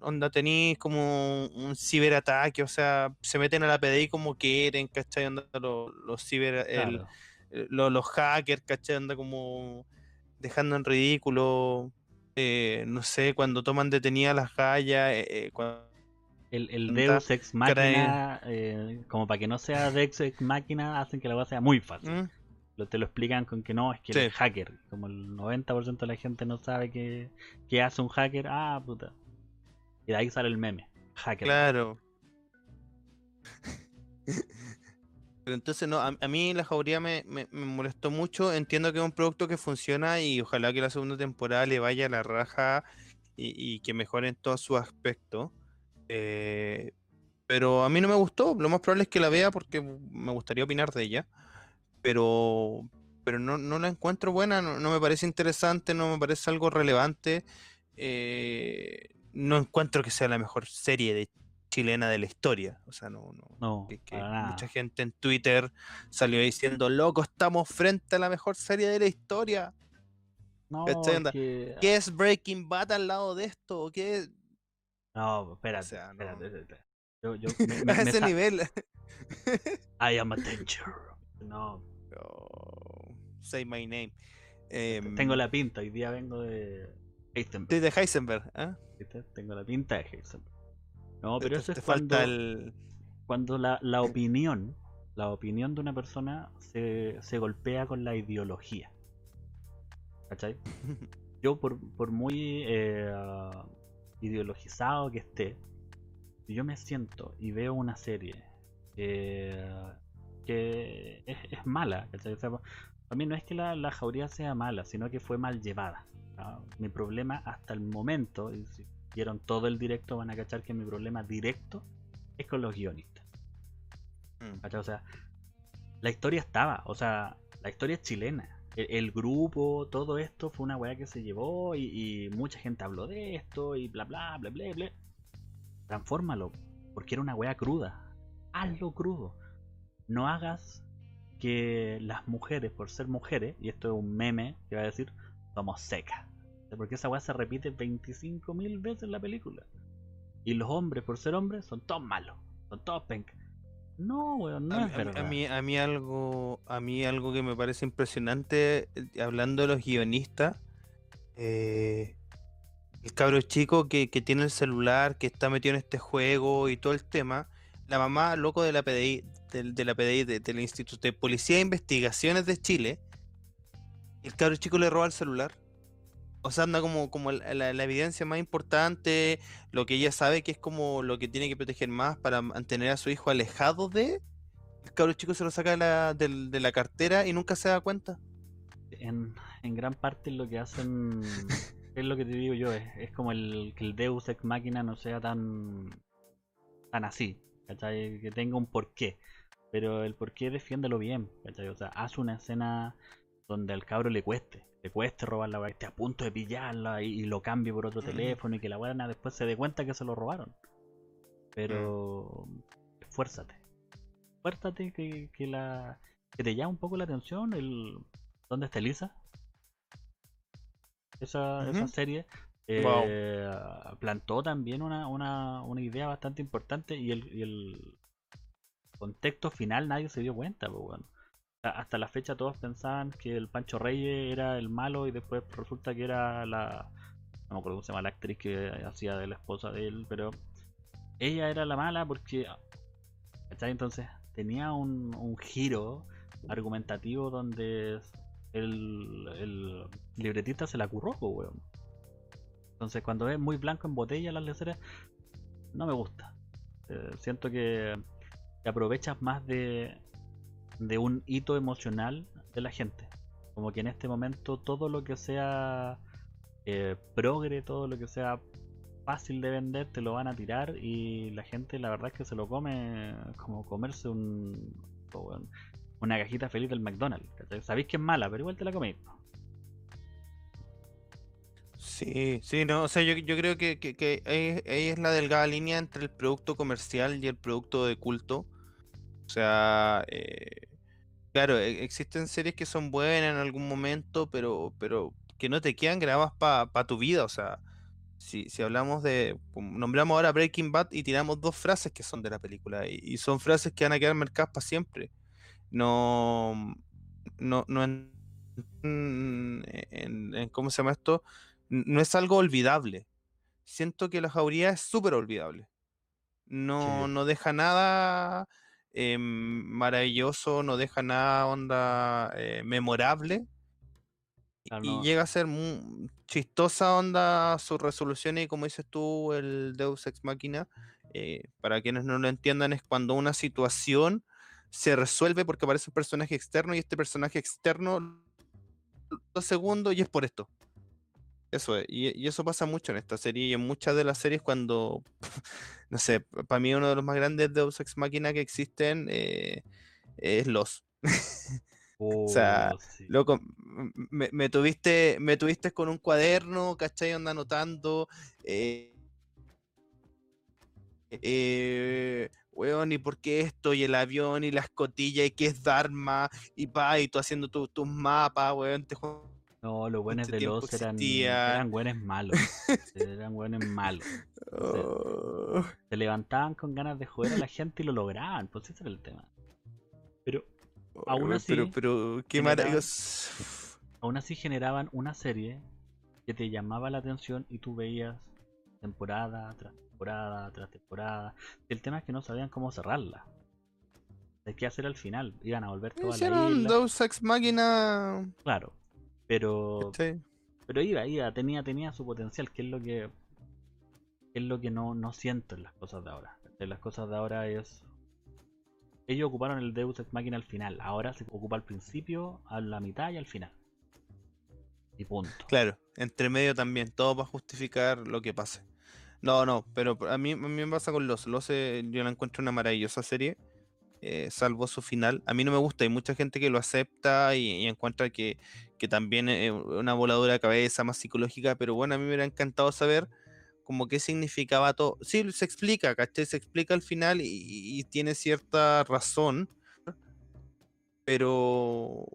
Onda, tenéis como un ciberataque, o sea, se meten a la PDI como quieren, ¿cachai? Onda, los, ciber. Eh, los, hackers, ¿cachai? Onda como dejando en ridículo. Eh, no sé, cuando toman detenidas las gallas. el, el Deus Ex Máquina, como para que no sea Deus Ex Máquina, hacen que la cosa sea muy fácil. ¿Mm? te lo explican con que no, es que el hacker. Como el 90% de la gente no sabe qué, hace un hacker, ah, puta. Y de ahí sale el meme, hacker. Claro. Pero entonces, no, a, mí la jauría me, molestó mucho. Entiendo que es un producto que funciona y ojalá que la segunda temporada le vaya a la raja y, que mejore en todos sus aspectos. Eh, pero a mí no me gustó. Lo más probable es que la vea porque me gustaría opinar de ella pero, pero no, no la encuentro buena, no, me parece interesante, no me parece algo relevante. Eh, no encuentro que sea la mejor serie de chilena de la historia. O sea, no, no. mucha gente en Twitter salió diciendo, loco, estamos frente a la mejor serie de la historia. No, ¿Qué es Breaking Bad al lado de esto? ¿Qué No, espérate, espérate, Yo, yo a ese nivel. I am a danger. No, say my name. Tengo em, la pinta, hoy día vengo de Heisenberg. De Heisenberg, ¿eh? Tengo la pinta de Heisenberg. No, pero eso es cuando, cuando la, la, opinión, la opinión de una persona se, se golpea con la ideología. ¿Cachai? Yo por, por muy eh, ideologizado que esté, si yo me siento y veo una serie eh, que es, mala. a mí no es que la, la, jauría sea mala, sino que fue mal llevada. Mi problema hasta el momento, y si vieron todo el directo van a cachar que mi problema directo es con los guionistas. Mm. O sea, la historia estaba, o sea, la historia es chilena. El, grupo, todo esto fue una weá que se llevó y, y, mucha gente habló de esto y bla bla bla bla bla. Transfórmalo, porque era una weá cruda. Hazlo crudo no hagas que las mujeres, por ser mujeres, y esto es un meme que va a decir, somos secas. Porque esa weá se repite 25.000 veces en la película. Y los hombres, por ser hombres, son todos malos. Son todos penca. No, weón, no es verdad. A mí, a mí algo, a mí algo que me parece impresionante, eh, hablando de los guionistas, eh, el cabro chico que, tiene el celular, que está metido en este juego y todo el tema, la mamá, loco de la PDI, de, la PDI, del Instituto de Policía e Investigaciones de Chile, el cabro chico le roba el celular. O sea, anda como, como la, evidencia más importante, lo que ella sabe que es como lo que tiene que proteger más para mantener a su hijo alejado de. El cabro chico se lo saca de la, de la cartera y nunca se da cuenta. En, en gran parte lo que hacen es lo que te digo yo, es, como el, que el Deus Ex Máquina no sea tan, tan así, ¿cachai? Que tenga un porqué. Pero el porqué defiéndelo bien, ¿cachai? O sea, haz una escena donde al cabro le cueste, le cueste robar la esté a punto de pillarla y, lo cambie por otro teléfono y que la buena después se dé cuenta que se lo robaron. Pero mm. esfuérzate. Esfuérzate que, que la que te llama un poco la atención el ¿Dónde está Elisa? esa, serie, eh, plantó también una, una, una, idea bastante importante y el, y el, contexto final nadie se dio cuenta. bueno. Hasta la fecha todos pensaban que el Pancho Reyes era el malo y después resulta que era la... No me acuerdo cómo se llama la actriz que hacía de la esposa de él, pero ella era la mala porque... Entonces tenía un, giro argumentativo donde el, libretista se la curró, weón. Entonces, cuando es muy blanco en botella las leceras, no me gusta. Eh, siento que, aprovechas más de, de un hito emocional de la gente. Como que en este momento todo lo que sea eh, progre, todo lo que sea fácil de vender, te lo van a tirar y la gente la verdad es que se lo come como comerse un una cajita feliz del McDonald's. Sabéis que es mala, pero igual te la coméis. Sí, sí, no, o sea, yo, creo que, que, ahí, es la delgada línea entre el producto comercial y el producto de culto. O sea, eh, claro, e, existen series que son buenas en algún momento, pero, pero que no te quedan grabadas para tu vida. O sea, si, si hablamos de, nombramos ahora Breaking Bad y tiramos dos frases que son de la película y son frases que van a quedar marcadas para siempre no, no, no en, en, ¿cómo se llama esto? No es algo olvidable. Siento que la jauría es súper olvidable. No, no deja nada em, maravilloso, no deja nada onda eh, memorable. y llega a ser muy chistosa onda su resolución y como dices tú, el Deus Ex Máquina, eh, para quienes no lo entiendan, es cuando una situación se resuelve porque aparece un personaje externo y este personaje externo dos segundos y es por esto. Eso es, y, eso pasa mucho en esta serie y en muchas de las series cuando, no sé, para mí uno de los más grandes Deus Ex Máquina que existen eh, es Los. o sea, oh, loco, me, tuviste, me tuviste con un cuaderno, ¿cachai? Anda anotando. Eh, eh, weón, y por qué esto, y el avión, y la escotilla, y qué es Dharma, y pa, y tú haciendo tus mapas, weón, te No, los buenos de los eran, eran buenos malos. eran buenos malos. Oh. Se levantaban con ganas de joder a la gente y lo lograban, pues ese era el tema. Pero aún así. Pero, pero, qué maravilloso. Aún así generaban una serie que te llamaba la atención y tú veías temporada tras temporada tras temporada. El tema es que no sabían cómo cerrarla. De qué hacer al final. Iban a volver toda la isla. Dos Ex Máquina. Claro. Pero. Pero iba, iba, tenía, tenía su potencial, que es lo que. es lo que no, no siento en las cosas de ahora. En las cosas de ahora es. Ellos ocuparon el Deus Ex Máquina al final. Ahora se ocupa al principio, a la mitad y al final. Y punto. Claro, entre medio también, todo para justificar lo que pase. No, no, pero a mí, a mí me pasa con Los. Los eh, yo la encuentro una maravillosa serie, eh, salvo su final. A mí no me gusta, hay mucha gente que lo acepta y, encuentra que, que, también es una voladura de cabeza más psicológica, pero bueno, a mí me hubiera encantado saber como qué significaba todo. Sí, se explica, ¿cachai? Se explica al final y, y tiene cierta razón, pero,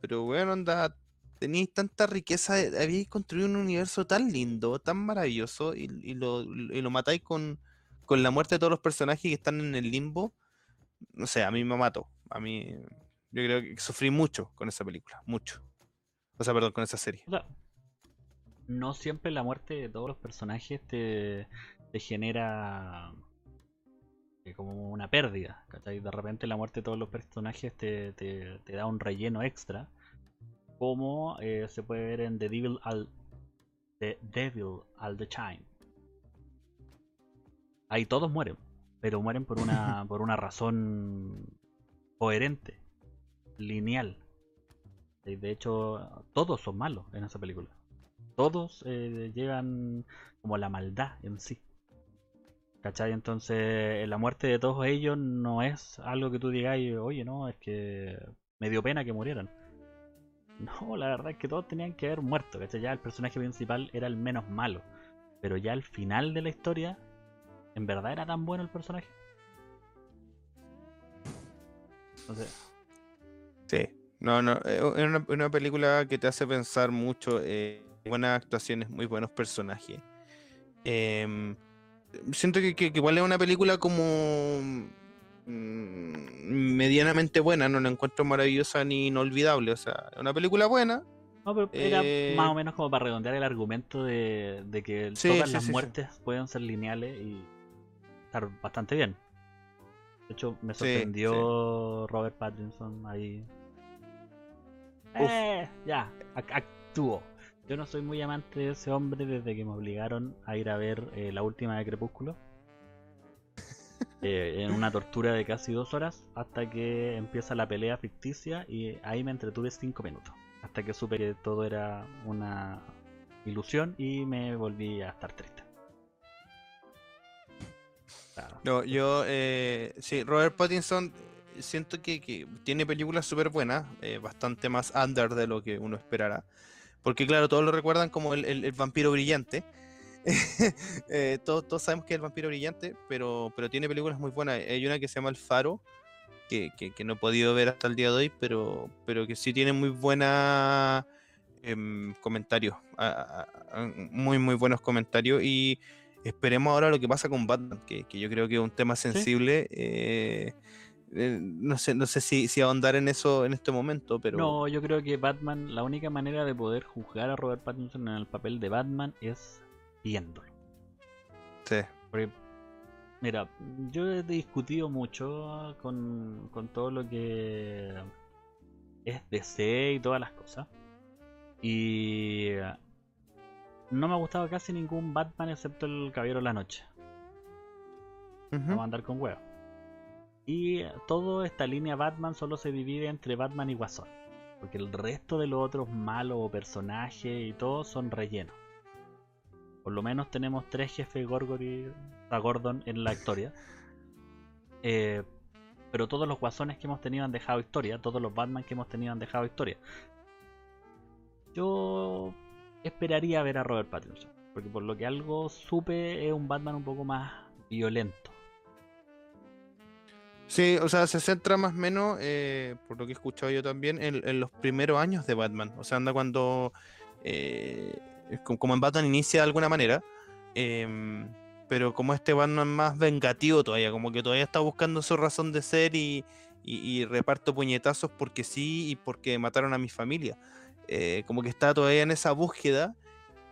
pero bueno, anda, tenéis tanta riqueza, habéis construido un universo tan lindo, tan maravilloso, y, lo, matáis con, la muerte de todos los personajes que están en el limbo. No sé, a mí me mató. A mí, yo creo que sufrí mucho con esa película, mucho. O sea, perdón, con esa serie. no siempre la muerte de todos los personajes te, te genera eh, como una pérdida. De repente la muerte de todos los personajes te, te, da un relleno extra. Como eh, se puede ver en The Devil al The Devil All the Time. Ahí todos mueren, pero mueren por una, por una razón coherente, lineal. De hecho, todos son malos en esa película. Todos eh, llevan como la maldad en sí. ¿Cachai? Entonces, la muerte de todos ellos no es algo que tú digas, oye, no, es que me dio pena que murieran. No, la verdad es que todos tenían que haber muerto, ¿cachai? Ya el personaje principal era el menos malo. Pero ya al final de la historia, ¿en verdad era tan bueno el personaje? Entonces... No, no, es una, película que te hace pensar mucho, eh, buenas actuaciones, muy buenos personajes. Eh, siento que, igual es una película como mm, medianamente buena, no la encuentro maravillosa ni inolvidable, o sea, es una película buena. No, pero era eh, más o menos como para redondear el argumento de, que todas las muertes pueden ser lineales y estar bastante bien. De hecho, me sorprendió Robert Pattinson ahí. Eh, ya, actuó. Yo no soy muy amante de ese hombre desde que me obligaron a ir a ver eh, la última de Crepúsculo. Eh, en una tortura de casi dos horas hasta que empieza la pelea ficticia y ahí me entretuve cinco minutos. Hasta que supe que todo era una ilusión y me volví a estar triste. No, yo, eh, sí, Robert Pattinson siento que, tiene películas súper buenas, bastante más under de lo que uno esperara. Porque claro, todos lo recuerdan como el, vampiro brillante. Eh, todos, sabemos que es el vampiro brillante, pero, pero tiene películas muy buenas. Hay una que se llama El Faro, que, no he podido ver hasta el día de hoy, pero, pero que sí tiene muy buena em, comentarios. muy, muy buenos comentarios. Y esperemos ahora lo que pasa con Batman, que, yo creo que es un tema sensible. Eh, eh, no sé, no sé si, si, ahondar en eso en este momento, pero. No, yo creo que Batman, la única manera de poder juzgar a Robert Pattinson en el papel de Batman es viéndolo. Sí. mira, yo he discutido mucho con, con todo lo que es DC y todas las cosas. Y no me ha gustado casi ningún Batman excepto el Caballero de la Noche. Vamos a andar con huevos. Y toda esta línea Batman solo se divide entre Batman y Guasón. Porque el resto de los otros malos o personajes y todos son rellenos. Por lo menos tenemos tres jefes Gorgory a Gordon en la historia. Eh, pero todos los guasones que hemos tenido han dejado historia. Todos los Batman que hemos tenido han dejado historia. Yo esperaría ver a Robert Pattinson. Porque por lo que algo supe es un Batman un poco más violento. Sí, o sea, se centra más o menos, eh, por lo que he escuchado yo también, en, los primeros años de Batman. O sea, anda cuando, eh, como en Batman inicia de alguna manera, em, pero como este Batman más vengativo todavía, como que todavía está buscando su razón de ser y, reparto puñetazos porque sí y porque mataron a mi familia. Eh, como que está todavía en esa búsqueda.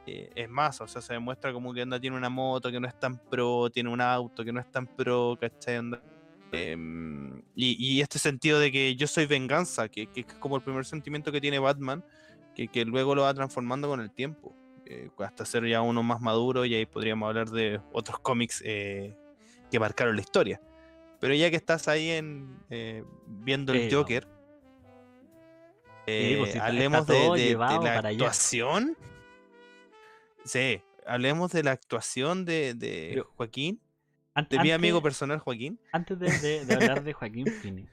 es más, o sea, se demuestra como que anda tiene una moto que no es tan pro, tiene un auto que no es tan pro, ¿cachai? Anda Em, y, este sentido de que yo soy venganza, que, es como el primer sentimiento que tiene Batman, que, luego lo va transformando con el tiempo, eh, hasta ser ya uno más maduro y ahí podríamos hablar de otros cómics eh, que marcaron la historia. Pero ya que estás ahí en eh, viendo el Joker, pues, hablemos de, la actuación. Sí, hablemos de la actuación de, Joaquín de mi amigo personal Joaquín. Antes de, hablar de Joaquín Phoenix,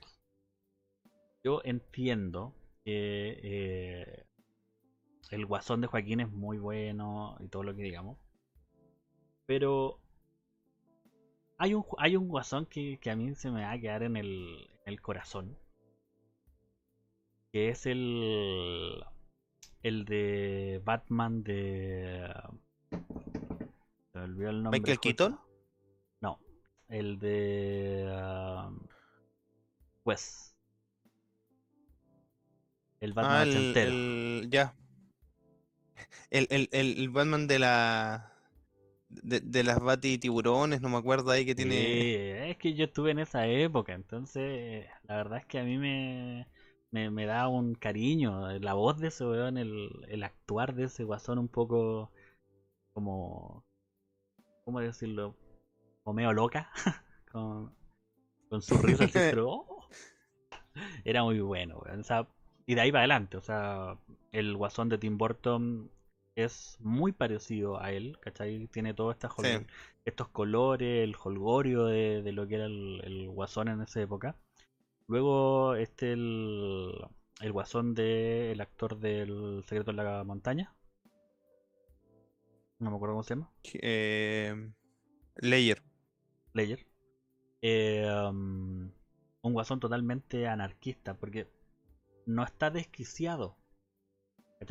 yo entiendo que eh, el guasón de Joaquín es muy bueno y todo lo que digamos. Pero hay un, hay un guasón que, a mí se me va a quedar en el, corazón. Que es el. El de Batman de. Se me olvidó el nombre. ¿Michael Keaton? El de. pues. El Batman ah, el, ya. el, el, el Batman de la de, de las Bati tiburones, no me acuerdo ahí que tiene. es que yo estuve en esa época, entonces la verdad es que a mí me, me, da un cariño. La voz de ese weón, el, el actuar de ese guasón un poco como. ¿Cómo decirlo? Como medio loca. con, con su risa así, pero. Oh, era muy bueno, y de ahí para adelante, o sea, el guasón de Tim Burton es muy parecido a él, ¿cachai? Tiene todos estos colores, el holgorio de, lo que era el, guasón en esa época. Luego, este, el, el guasón del actor del Secreto de la Montaña. No me acuerdo cómo se llama. Eh, Layer. Layer. Eh, um, un guasón totalmente anarquista, porque no está desquiciado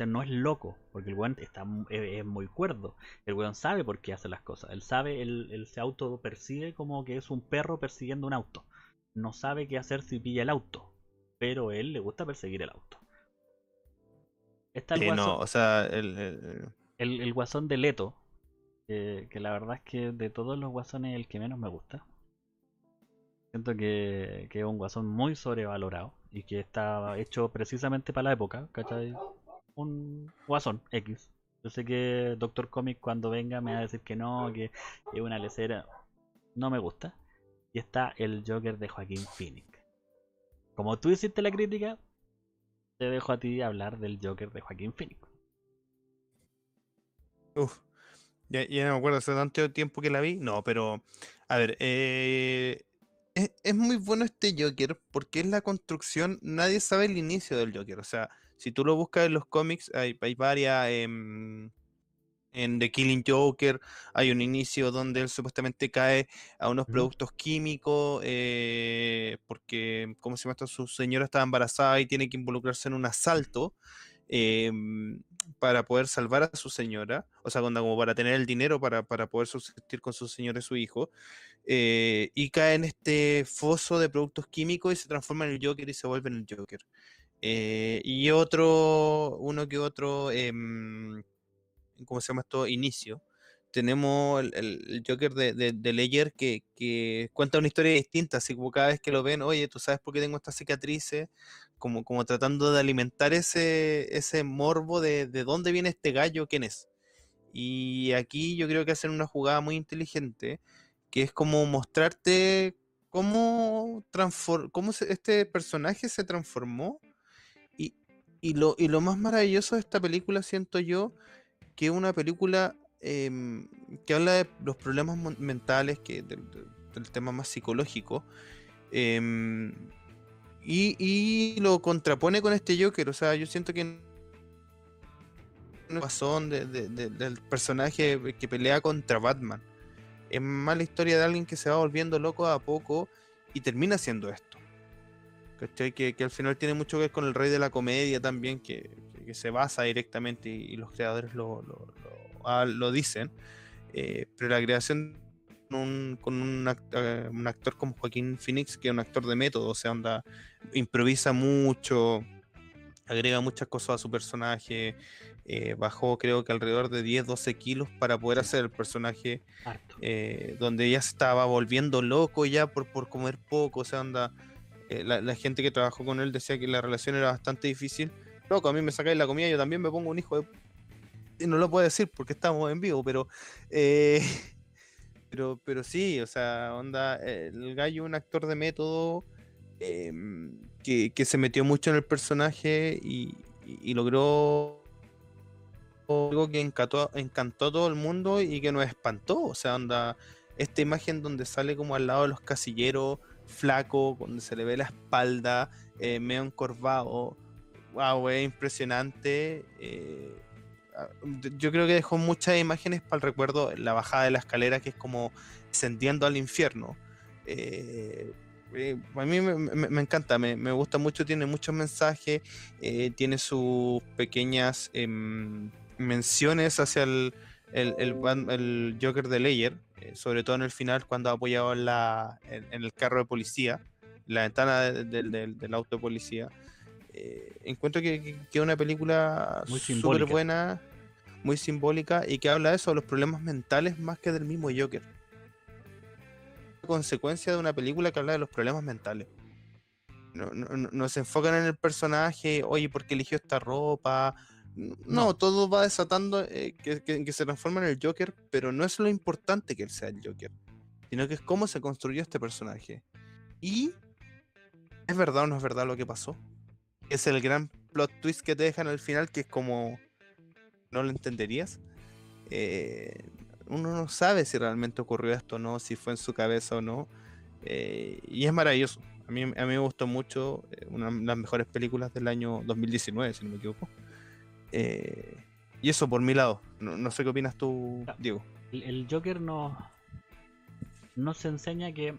no es loco, porque el weón está, es, muy cuerdo. El weón sabe por qué hace las cosas. Él sabe, él, se auto percibe como que es un perro persiguiendo un auto. No sabe qué hacer si pilla el auto, pero él le gusta perseguir el auto. Está el guasón, o sea, el, el, guasón de Leto, que, la verdad es que de todos los guasones el que menos me gusta. Siento que, que es un guasón muy sobrevalorado y que está hecho precisamente para la época, ¿cachai? un Guasón X. Yo sé que Doctor Comic cuando venga me va a decir que no, que es una lecera. No me gusta. Y está el Joker de Joaquín Phoenix. Como tú hiciste la crítica, te dejo a ti hablar del Joker de Joaquín Phoenix. Uf, ya, no me acuerdo hace tanto tiempo que la vi. No, pero a ver, eh, es, es, muy bueno este Joker porque es la construcción. Nadie sabe el inicio del Joker. O sea, si tú lo buscas en los cómics, hay, varias. en The Killing Joker hay un inicio donde él supuestamente cae a unos productos químicos eh, porque, ¿cómo se llama esto? Su señora estaba embarazada y tiene que involucrarse en un asalto em, para poder salvar a su señora, o sea, como para tener el dinero para, poder subsistir con su señora y su hijo, eh, y cae en este foso de productos químicos y se transforma en el Joker y se vuelve en el Joker. Eh, y otro, uno que otro, em, ¿cómo se llama esto? Inicio. Tenemos el, Joker de, de, Ledger que, cuenta una historia distinta, así como cada vez que lo ven, oye, tú sabes por qué tengo estas cicatrices, como, como tratando de alimentar ese, ese morbo de, de dónde viene este gallo, quién es. Y aquí yo creo que hacen una jugada muy inteligente, que es como mostrarte cómo, cómo este personaje se transformó y lo, y lo más maravilloso de esta película, siento yo, que es una película em, que habla de los problemas mentales, que del, tema más psicológico, em, y, y, lo contrapone con este Joker. O sea, yo siento que razón de, del personaje que pelea contra Batman. Es más la historia de alguien que se va volviendo loco a poco y termina haciendo esto. Que, al final tiene mucho que ver con el rey de la comedia también, que, se basa directamente y, los creadores lo, lo, ah, dicen. Eh, pero la creación con un, eh, un, actor como Joaquín Phoenix, que es un actor de método, o sea, onda, improvisa mucho, agrega muchas cosas a su personaje, eh, bajó creo que alrededor de 10, 12 kilos para poder hacer el personaje, donde ya se estaba volviendo loco ya por, por comer poco, o sea, anda eh, la, gente que trabajó con él decía que la relación era bastante difícil. Loco, a mí me sacáis la comida, yo también me pongo un hijo de... Y no lo puedo decir porque estamos en vivo, pero... Eh, pero, pero sí, o sea, onda, el gallo un actor de método em, que, se metió mucho en el personaje y, logró algo que encantó, encantó a todo el mundo y que nos espantó. O sea, onda, esta imagen donde sale como al lado de los casilleros flaco, cuando se le ve la espalda, eh, medio encorvado. Wow, es impresionante. Eh, yo creo que dejó muchas imágenes para el recuerdo. La bajada de la escalera, que es como descendiendo al infierno. Eh, a mí me, encanta, me, gusta mucho, tiene muchos mensajes, tiene sus pequeñas em, menciones hacia el, el, el, Joker de Layer, eh, sobre todo en el final cuando ha apoyado en, la, en, el carro de policía, la ventana del auto de policía. Eh, encuentro que, es una película súper buena, muy simbólica y que habla de eso, de los problemas mentales más que del mismo Joker. Consecuencia de una película que habla de los problemas mentales. No, se enfocan en el personaje, oye, ¿por qué eligió esta ropa? No, todo va desatando eh, que, que, se transforma en el Joker, pero no es lo importante que él sea el Joker, sino que es cómo se construyó este personaje. Y ¿es verdad o no es verdad lo que pasó? Es el gran plot twist que te dejan al final, que es como no lo entenderías. Eh, uno no sabe si realmente ocurrió esto o no, si fue en su cabeza o no. Eh, y es maravilloso. A mí, a mí me gustó mucho, eh, una de las mejores películas del año 2019, si no me equivoco. y eso por mi lado. No, sé qué opinas tú, Diego. El, Joker no nos enseña que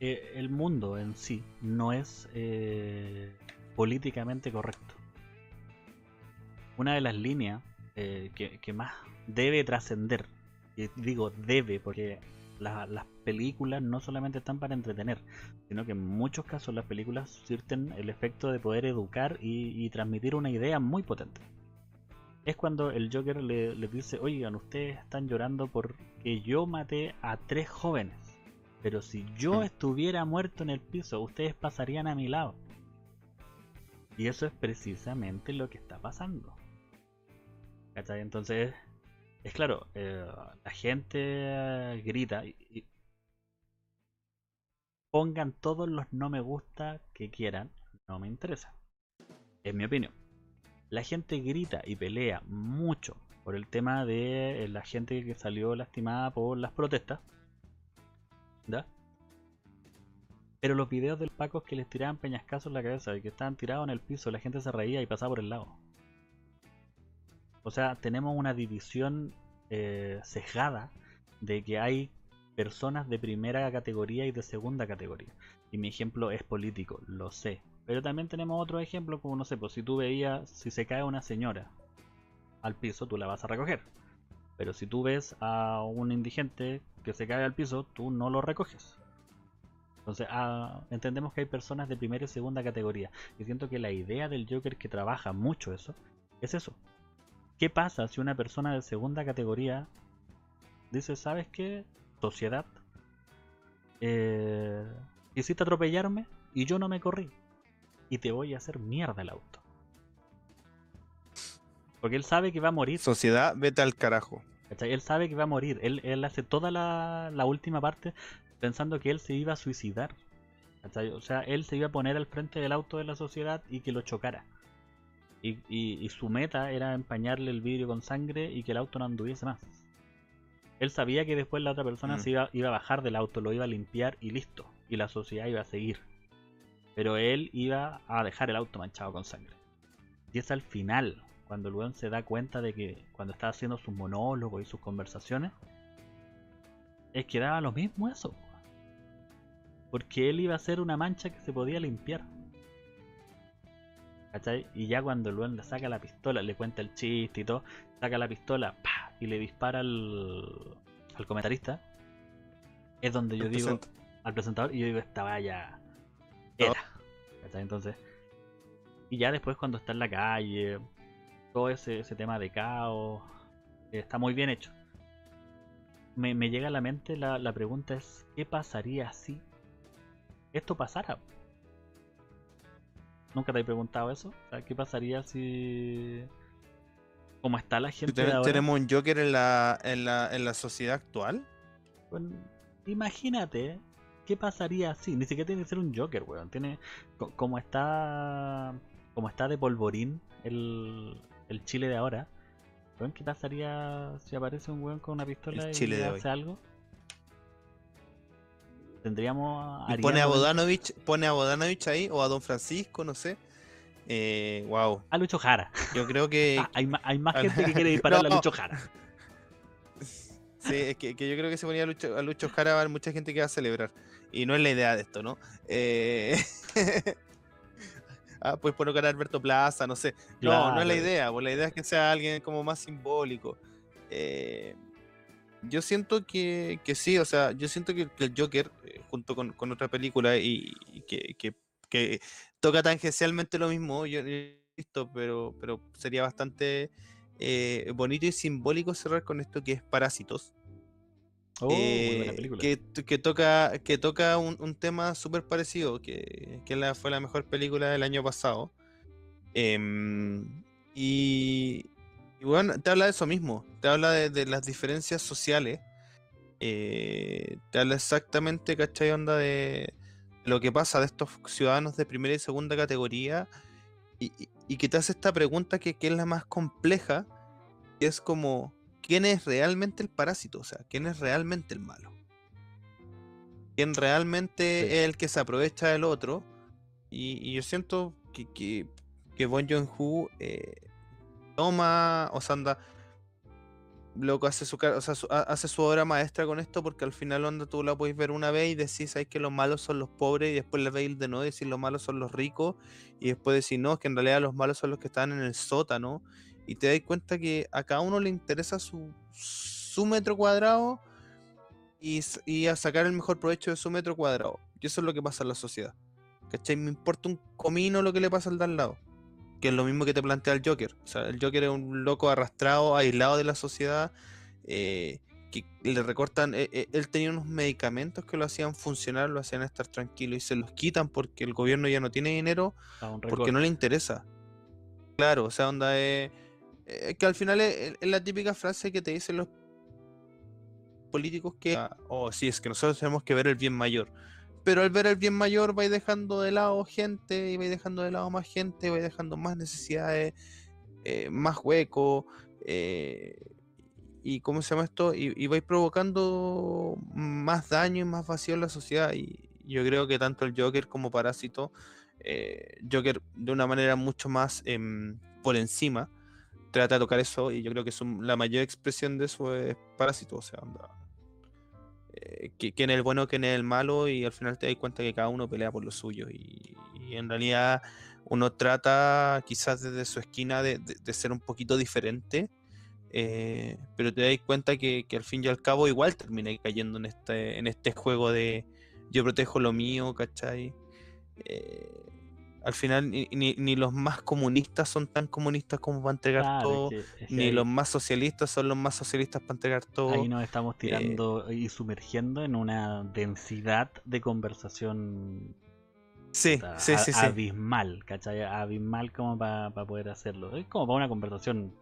el mundo en sí no es políticamente correcto una de las líneas eh, que, más debe trascender, digo debe porque las películas no solamente están para entretener, sino que en muchos casos las películas sirven el efecto de poder educar y, transmitir una idea muy potente. Es cuando el Joker le, dice, oigan, ustedes están llorando porque yo maté a tres jóvenes, pero si yo estuviera muerto en el piso, ustedes pasarían a mi lado. Y eso es precisamente lo que está pasando. Entonces, es claro, eh, la gente grita y, pongan todos los no me gusta que quieran, no me interesa. En mi opinión. La gente grita y pelea mucho por el tema de la gente que salió lastimada por las protestas. Pero los videos del Paco que les tiraban peñascazos en la cabeza y que estaban tirados en el piso, la gente se reía y pasaba por el lado. O sea, tenemos una división eh, cejada de que hay personas de primera categoría y de segunda categoría. Y mi ejemplo es político, lo sé. Pero también tenemos otro ejemplo, como no sé, pues si tú veías, si se cae una señora al piso, tú la vas a recoger. Pero si tú ves a un indigente que se cae al piso, tú no lo recoges. Entonces, ah, entendemos que hay personas de primera y segunda categoría. Y siento que la idea del Joker que trabaja mucho eso, es eso. ¿Qué pasa si una persona de segunda categoría dice, ¿sabes qué? Sociedad, eh, quisiste atropellarme y yo no me corrí. Y te voy a hacer mierda el auto. Porque él sabe que va a morir. Sociedad, vete al carajo. Él sabe que va a morir. Él, hace toda la, la, última parte pensando que él se iba a suicidar. O sea, él se iba a poner al frente del auto de la sociedad y que lo chocara. Y, su meta era empañarle el vidrio con sangre y que el auto no anduviese más. Él sabía que después la otra persona mm. se iba, iba, a bajar del auto, lo iba a limpiar y listo. Y la sociedad iba a seguir. Pero él iba a dejar el auto manchado con sangre. Y es al final, cuando el weón se da cuenta de que cuando está haciendo sus monólogos y sus conversaciones, es que daba lo mismo eso. Porque él iba a ser una mancha que se podía limpiar. Y ya cuando Luan le saca la pistola, le cuenta el chiste y todo, saca la pistola y le dispara al, al comentarista, es donde yo digo, al presentador, y yo digo, esta vaya era. Entonces, y ya después cuando está en la calle, todo ese, tema de caos, está muy bien hecho. Me, llega a la mente la, la pregunta es, ¿qué pasaría si esto pasara? ¿Nunca te he preguntado eso? ¿Qué pasaría si... ¿Cómo está la gente ¿Tenemos un Joker en la, en la, en la sociedad actual? imagínate, ¿qué pasaría si? Ni siquiera tiene que ser un Joker, weón. Tiene... Como está... Como está de polvorín el, el Chile de ahora. ¿Qué pasaría si aparece un weón con una pistola y hace algo? Tendríamos a pone a Bodanovich, pone a Bodanovich ahí o a Don Francisco, no sé. Eh, wow. A Lucho Jara. Yo creo que. Ah, hay, más gente que quiere disparar a Lucho Jara. Sí, es que, yo creo que se ponía a Lucho, a Lucho Jara, va a haber mucha gente que va a celebrar. Y no es la idea de esto, ¿no? Eh... ah, pues colocar a Alberto Plaza, no sé. No, no es la idea, pues la idea es que sea alguien como más simbólico. Eh, yo siento que, que, sí, o sea, yo siento que, el Joker, eh, junto con, otra película, y, que, que, toca tangencialmente lo mismo, yo he visto, pero, pero sería bastante eh, bonito y simbólico cerrar con esto que es Parásitos. Oh, eh, que, toca, que toca un, tema súper parecido, que, fue la mejor película del año pasado. Em, y, bueno, te habla de eso mismo, te habla de, las diferencias sociales, eh, te habla exactamente, ¿cachai? Onda de lo que pasa de estos ciudadanos de primera y segunda categoría y, que te hace esta pregunta que, que es la más compleja, que es como, quién es realmente el parásito, o sea, quién es realmente el malo. Quién realmente es el que se aprovecha del otro. Y, yo siento que, que, que Bon Joon-ho eh, toma, o sea, anda, loco, hace su, o sea, hace su obra maestra con esto porque al final onda tú la puedes ver una vez y decís, ¿sabes que los malos son los pobres? Y después le veis de nuevo y decís, los malos son los ricos. Y después decís, no, que en realidad los malos son los que están en el sótano y te das cuenta que a cada uno le interesa su, su metro cuadrado y, y, a sacar el mejor provecho de su metro cuadrado. Y eso es lo que pasa en la sociedad. ¿Cachai? Me importa un comino lo que le pasa al de al lado. Que es lo mismo que te plantea el Joker. O sea, el Joker es un loco arrastrado, aislado de la sociedad. Eh, que le recortan. Eh, eh, él tenía unos medicamentos que lo hacían funcionar, lo hacían estar tranquilo y se los quitan porque el gobierno ya no tiene dinero, porque no le interesa. Claro, o sea, onda es. Eh, que al final es, la típica frase que te dicen los políticos que, ah, oh, sí, es que nosotros tenemos que ver el bien mayor. Pero al ver el bien mayor vais dejando de lado gente, y vais dejando de lado más gente, vais dejando más necesidades, eh, más hueco, eh, y cómo se llama esto, y, vais provocando más daño y más vacío en la sociedad. Y yo creo que tanto el Joker como Parásito, Joker de una manera mucho más em, por encima, trata de tocar eso y yo creo que la mayor expresión de eso es Parásito, o sea, eh, que, es el bueno, quién es el malo y al final te das cuenta que cada uno pelea por lo suyo y, en realidad uno trata quizás desde su esquina de, ser un poquito diferente, eh, pero te das cuenta que, al fin y al cabo igual termina cayendo en este, en este juego de yo protejo lo mío, ¿cachai? Eh, al final ni, ni, los más comunistas son tan comunistas como para entregar todo, ni los más socialistas son los más socialistas para entregar todo. Ahí nos estamos eh, tirando y sumergiendo en una densidad de conversación sí, sí, sí, abismal, ¿cachai? Abismal como para poder hacerlo. Es como para una conversación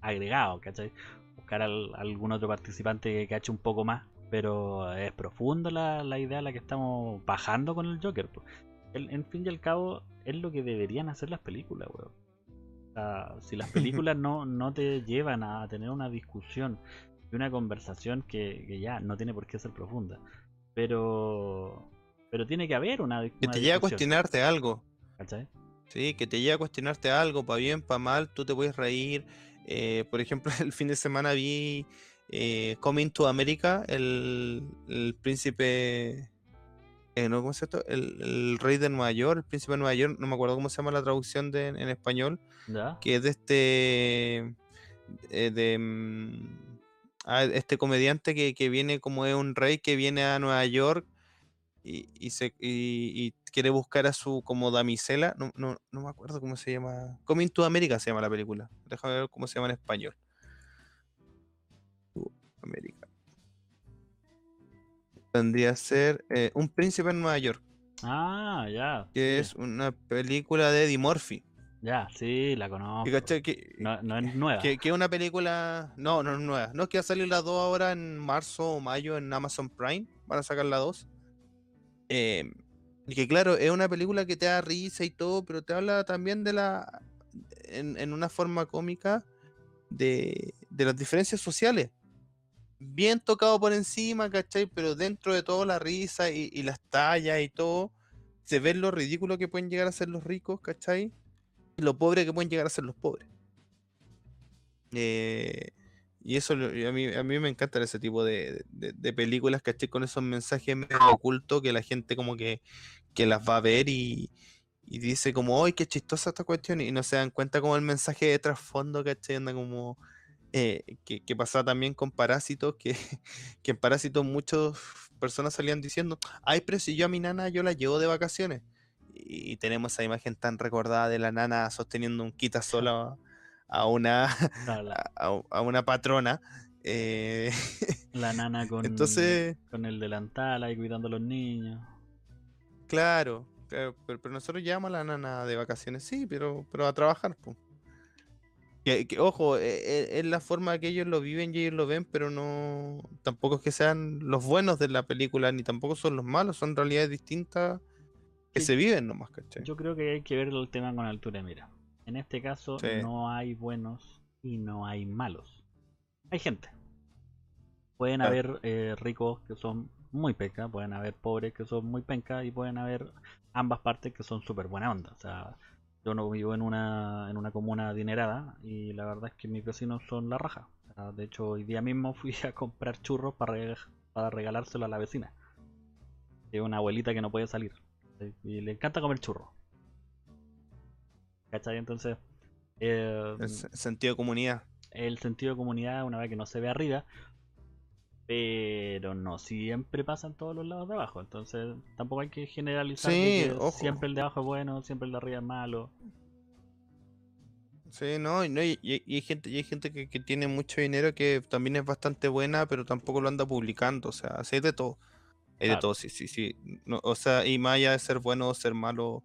agregado, ¿cachai? Buscar algún otro participante que cache un poco más, pero es profunda la, la idea a la que estamos bajando con el Joker. En fin y al cabo, es lo que deberían hacer las películas, weón. si las películas no, no te llevan a tener una discusión y una conversación que, ya no tiene por qué ser profunda, pero pero tiene que haber una, que te lleve a cuestionarte algo. ¿Cachai? Sí, que te lleve a cuestionarte algo, para bien, para mal, tú te puedes reír. Eh, por ejemplo, el fin de semana vi eh, Coming to America, el, el príncipe eh, ¿no? ¿Cómo es esto? El, rey de Nueva York, el príncipe de Nueva York, no me acuerdo cómo se llama la traducción de, en español, que es de este, eh, de, mm, ah, este comediante que, viene como es un rey que viene a Nueva York y, se, y, quiere buscar a su como damisela, no, no, no me acuerdo cómo se llama, Coming to America se llama la película, déjame ver cómo se llama en español. América tendría a ser eh, Un Príncipe en Nueva York. Ah, ya. Que es una película de Eddie Murphy. Ya, sí, la conozco. no, es nueva. Que, es una película. No, no es nueva. No es que va a salir las dos ahora en marzo o mayo en Amazon Prime. Van a sacar las dos. Eh, y que claro, es una película que te da risa y todo, pero te habla también de la. En, en una forma cómica de, de las diferencias sociales bien tocado por encima, ¿cachai? Pero dentro de todo la risa y, las tallas y todo, se ve lo ridículo que pueden llegar a ser los ricos, ¿cachai? Y lo pobre que pueden llegar a ser los pobres. Eh, y eso a mí, a mí me encanta ese tipo de, películas, ¿cachai? Con esos mensajes medio ocultos que la gente como que, que las va a ver y, y dice como, ¡ay, qué chistosa esta cuestión! Y no se dan cuenta como el mensaje de trasfondo, ¿cachai? Anda como eh, que, que, pasaba también con Parásitos, que, que en Parásitos muchas personas salían diciendo, ay, pero si yo a mi nana yo la llevo de vacaciones. Y, tenemos esa imagen tan recordada de la nana sosteniendo un quita sola a una, a, una patrona. Eh, la nana con, Entonces, con el delantal ahí cuidando a los niños. Claro, pero, nosotros llevamos a la nana de vacaciones, sí, pero, pero a trabajar. Pues. Que, ojo, e, e, es, la forma que ellos lo viven y ellos lo ven, pero no. Tampoco es que sean los buenos de la película, ni tampoco son los malos, son realidades distintas que se viven nomás, ¿cachai? Yo creo que hay que ver el tema con altura mira. En este caso, no hay buenos y no hay malos. Hay gente. Pueden haber eh, ricos que son muy penca, pueden haber pobres que son muy penca y pueden haber ambas partes que son súper buena onda. O sea, yo no vivo en una, en una comuna adinerada y la verdad es que mis vecinos son la raja. de hecho, hoy día mismo fui a comprar churros para, para regalárselo a la vecina. Es una abuelita que no puede salir. Y le encanta comer churros. ¿Cachai? Entonces... Eh, el sentido de comunidad. El sentido de comunidad, una vez que no se ve arriba, pero no siempre pasa en todos los lados de abajo. Entonces tampoco hay que generalizar que siempre el de abajo es bueno, siempre el de arriba es malo. Sí, no, y, no, y, hay gente, y hay gente que, tiene mucho dinero que también es bastante buena, pero tampoco lo anda publicando. O sea, es de todo. Es de todo, sí, sí, sí. o sea, y más allá de ser bueno o ser malo,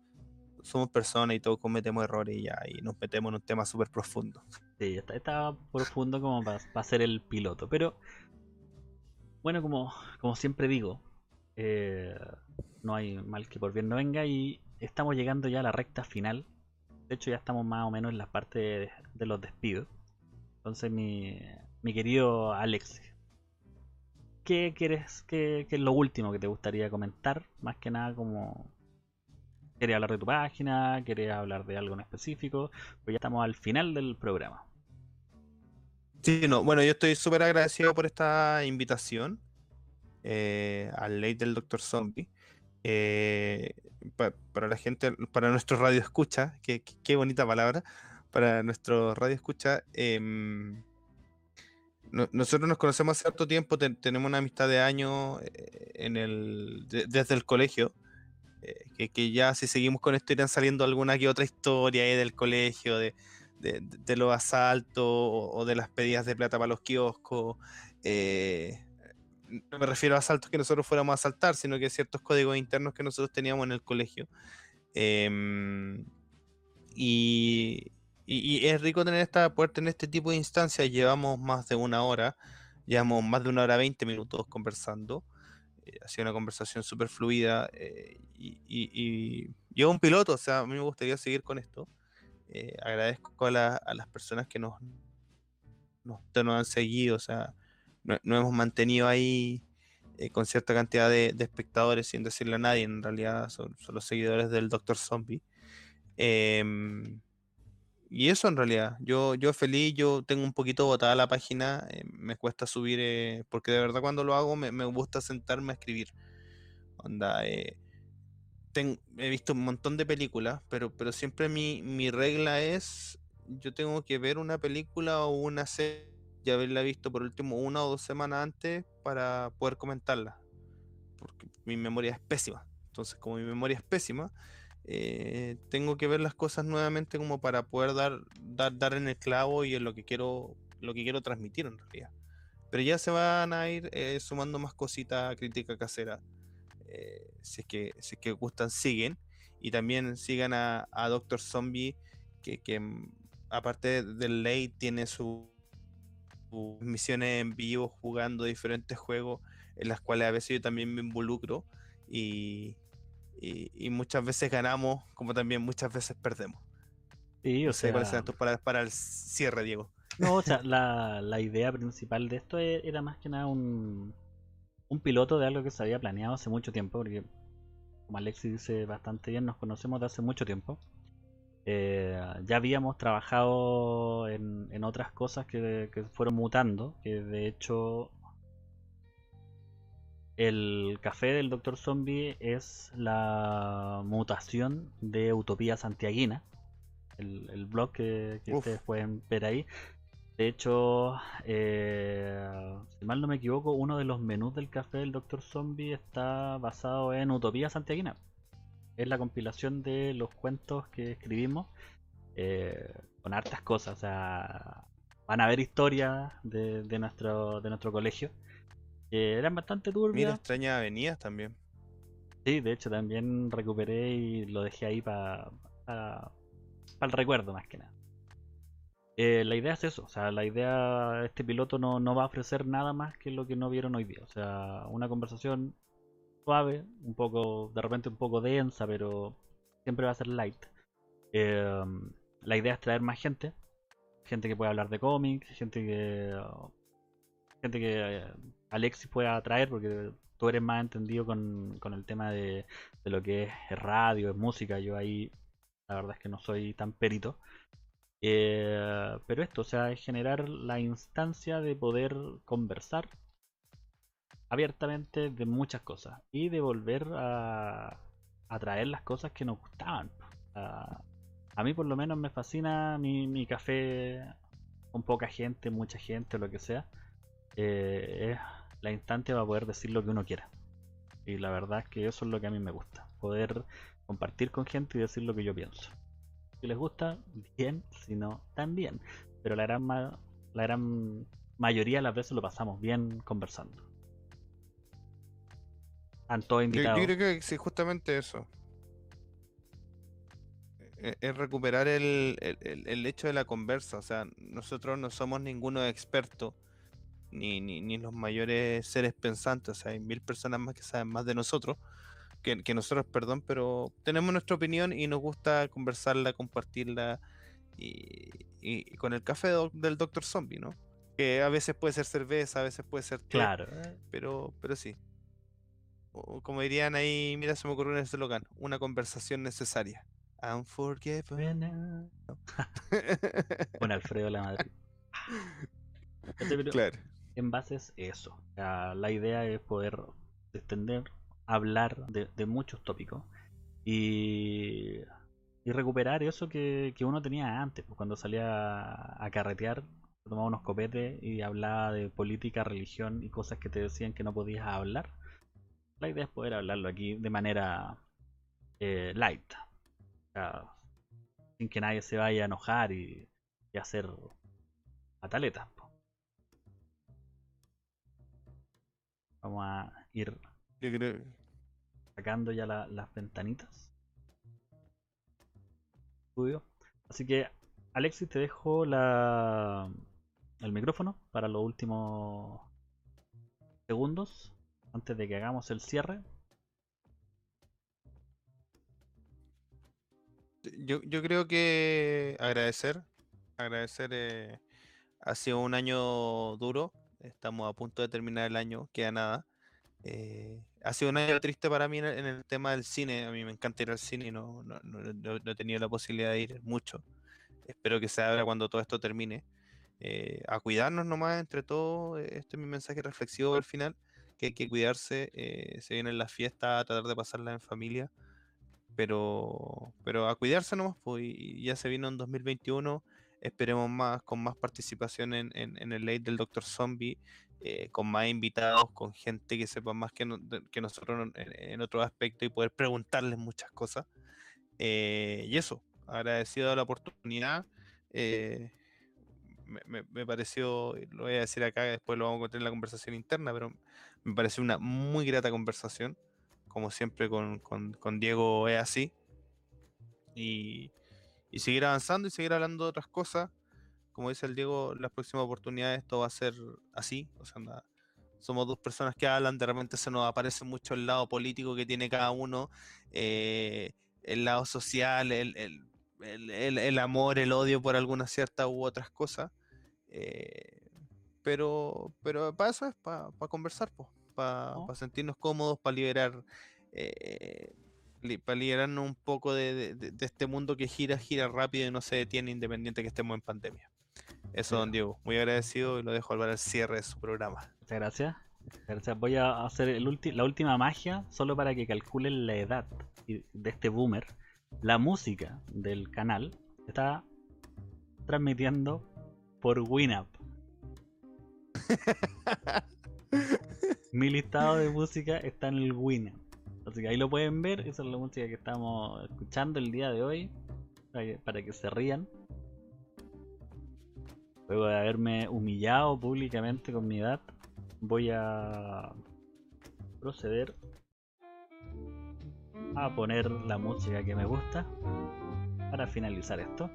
somos personas y todos cometemos errores y ya, y nos metemos en un tema súper profundo. Sí, está, está profundo como para, para ser el piloto. Pero bueno, como, como siempre digo, eh, no hay mal que por bien no venga y estamos llegando ya a la recta final. De hecho, ya estamos más o menos en la parte de, los despidos. Entonces, mi, mi querido Alex, ¿qué quieres, qué, es lo último que te gustaría comentar? Más que nada como... ¿Quieres hablar de tu página? ¿Quieres hablar de algo en específico? Pues ya estamos al final del programa. Sí, no, bueno, yo estoy súper agradecido por esta invitación eh, al ley del Doctor Zombie. Eh, para la gente, para nuestro radio escucha, qué, bonita palabra, para nuestro radio escucha, em, nosotros nos conocemos hace cierto tiempo, tenemos una amistad de años eh, en el, desde el colegio, que, ya si seguimos con esto irán saliendo alguna que otra historia del colegio, de, de, los asaltos o, de las pedidas de plata para los kioscos. Eh, no me refiero a asaltos que nosotros fuéramos a asaltar, sino que ciertos códigos internos que nosotros teníamos en el colegio. Em, y, es rico tener esta puerta en este tipo de instancias. Llevamos más de una hora, llevamos más de una hora veinte minutos conversando. Eh, ha sido una conversación súper fluida eh, y, y, yo un piloto, o sea, a mí me gustaría seguir con esto. Eh, agradezco a, las personas que nos, nos, han seguido, o sea, nos no hemos mantenido ahí eh, con cierta cantidad de, espectadores sin decirle a nadie, en realidad son, los seguidores del Doctor Zombie. Em, y eso en realidad, yo, yo feliz, yo tengo un poquito botada la página, eh, me cuesta subir, porque de verdad cuando lo hago me, me gusta sentarme a escribir. Onda, he visto un montón de películas, pero, pero siempre mi, mi regla es, yo tengo que ver una película o una serie y haberla visto por último una o dos semanas antes para poder comentarla. Porque mi memoria es pésima. Entonces, como mi memoria es pésima, eh, tengo que ver las cosas nuevamente como para poder dar, dar, dar en el clavo y en lo que quiero, lo que quiero transmitir en realidad. Pero ya se van a ir eh, sumando más cositas crítica casera eh, si, es que, si que gustan, siguen. Y también sigan a, Doctor Zombie, que, mm, aparte del ley tiene sus misiones en vivo jugando diferentes juegos en las cuales a veces yo también me involucro y, y, muchas veces ganamos como también muchas veces perdemos. Sí, o sea, para, para el cierre, Diego? No, o sea, la, la idea principal de esto e, era más que nada un, un piloto de algo que se había planeado hace mucho tiempo, porque como Alexis dice bastante bien, nos conocemos de hace mucho tiempo. Eh, ya habíamos trabajado en, otras cosas que, fueron mutando, que de hecho el café del Doctor Zombie es la mutación de Utopía Santiaguina, el, blog que, que ustedes pueden ver ahí. De hecho, eh, si mal no me equivoco, uno de los menús del café del Dr. Zombie está basado en Utopía Santiaguina. Es la compilación de los cuentos que escribimos eh, con hartas cosas. O sea, van a haber historias de, de, nuestro, de nuestro colegio que eran bastante turbias. Mira, extrañas avenidas también. Sí, de hecho también recuperé y lo dejé ahí para el recuerdo más que nada. Eh, la idea es eso, o sea, la idea, este piloto no, no va a ofrecer nada más que lo que no vieron hoy día. O sea, una conversación suave, un poco, de repente un poco densa, pero siempre va a ser light. Em, la idea es traer más gente, gente que pueda hablar de cómics, gente que gente que eh, Alexis pueda traer, porque tú eres más entendido con, con el tema de, de, lo que es radio, es música. Yo ahí, la verdad es que no soy tan perito. Eh, pero esto, o sea, es generar la instancia de poder conversar abiertamente de muchas cosas y de volver a, a traer las cosas que nos gustaban. A, mí por lo menos me fascina mi, mi, café con poca gente, mucha gente, lo que sea. Eh, es la instancia para poder decir lo que uno quiera. Y la verdad es que eso es lo que a mí me gusta. Poder compartir con gente y decir lo que yo pienso. Si les gusta, bien, si no, también. Pero la gran, la gran mayoría de las veces lo pasamos bien conversando. Están todos invitados. Yo, creo que sí, justamente eso. E, es recuperar el, el, hecho de la conversa. O sea, nosotros no somos ninguno experto, ni, ni, ni, los mayores seres pensantes. O sea, hay mil personas más que saben más de nosotros que, nosotros, perdón, pero tenemos nuestra opinión y nos gusta conversarla, compartirla y, con el café del Doctor Zombie, ¿no? Que a veces puede ser cerveza, a veces puede ser té, claro, pero, pero sí. como dirían ahí, mira, se me ocurrió un eslogan, una conversación necesaria. Unforgiven. con Alfredo la madre. claro. En base es eso. la idea es poder extender hablar de, muchos tópicos y, y recuperar eso que, uno tenía antes, pues, cuando salía a carretear, tomaba unos copetes y hablaba de política, religión y cosas que te decían que no podías hablar. La idea es poder hablarlo aquí de manera eh, light, sin que nadie se vaya a enojar y, y hacer pataletas. Vamos a ir sacando ya las ventanitas. Así que, Alexis, te dejo la, el micrófono para los últimos segundos antes de que hagamos el cierre. Yo, yo creo que agradecer, agradecer, eh, ha sido un año duro, estamos a punto de terminar el año, queda nada. Eh, ha sido un año triste para mí en el, tema del cine. A mí me encanta ir al cine y no, no, no, he tenido la posibilidad de ir mucho. Espero que se abra cuando todo esto termine. Eh, a cuidarnos nomás entre todos. Este es mi mensaje reflexivo al final. Que hay que cuidarse. Eh, se vienen las fiestas, a tratar de pasarlas en familia. Pero, pero a cuidarse nomás. Pues, y ya se vino en 2021. Esperemos más, con más participación en, en, en el late del Doctor Zombie. Eh, con más invitados, con gente que sepa más que, nosotros en, otro aspecto y poder preguntarles muchas cosas. Eh, y eso, agradecido de la oportunidad. Eh, me, pareció, lo voy a decir acá, después lo vamos a encontrar en la conversación interna, pero me pareció una muy grata conversación. Como siempre con, Diego es así. Y seguir avanzando y seguir hablando de otras cosas como dice el Diego, las próximas oportunidades esto va a ser así. O sea, somos dos personas que hablan, de repente se nos aparece mucho el lado político que tiene cada uno, eh, el lado social, el, el, amor, el odio por algunas ciertas u otras cosas. Eh, pero, pero para eso es, para, conversar, para, oh. sentirnos cómodos, para liberar. Eh, para liberarnos un poco de, este mundo que gira, gira rápido y no se detiene independiente que estemos en pandemia. Eso, don Diego. Muy agradecido y lo dejo al cierre de su programa. Muchas gracias. gracias. Voy a hacer el la última magia solo para que calculen la edad de este boomer. La música del canal está transmitiendo por Winamp. Mi listado de música está en el Winamp. Así que ahí lo pueden ver. Esa es la música que estamos escuchando el día de hoy. para que se rían. Luego de haberme humillado públicamente con mi edad, voy a proceder a poner la música que me gusta para finalizar esto.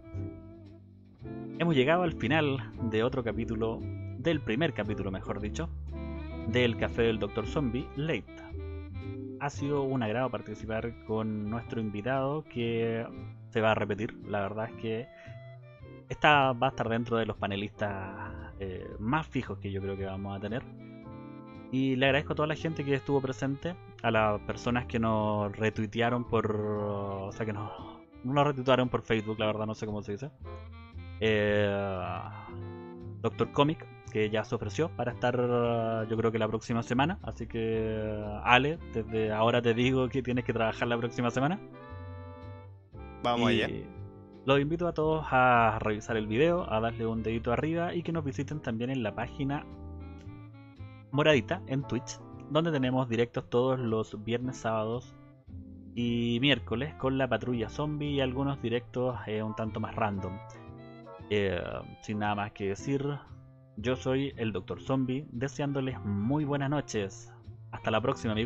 Hemos llegado al final de otro capítulo, del primer capítulo mejor dicho, del Café del Dr. Zombie Late. Ha sido un agrado participar con nuestro invitado que se va a repetir. La verdad es que esta va a estar dentro de los panelistas eh, más fijos que yo creo que vamos a tener. Y le agradezco a toda la gente que estuvo presente, a las personas que nos retuitearon por. O sea, que nos, nos retuitearon por Facebook, la verdad, no sé cómo se dice. Eh, Doctor Comic, que ya se ofreció para estar, yo creo que la próxima semana. Así que, Ale, desde ahora te digo que tienes que trabajar la próxima semana. Vamos allá. Los invito a todos a revisar el video, a darle un dedito arriba y que nos visiten también en la página moradita en Twitch, donde tenemos directos todos los viernes, sábados y miércoles con la patrulla zombie y algunos directos eh, un tanto más random. Eh, sin nada más que decir, yo soy el Dr. Zombie, deseándoles muy buenas noches. Hasta la próxima, amigos.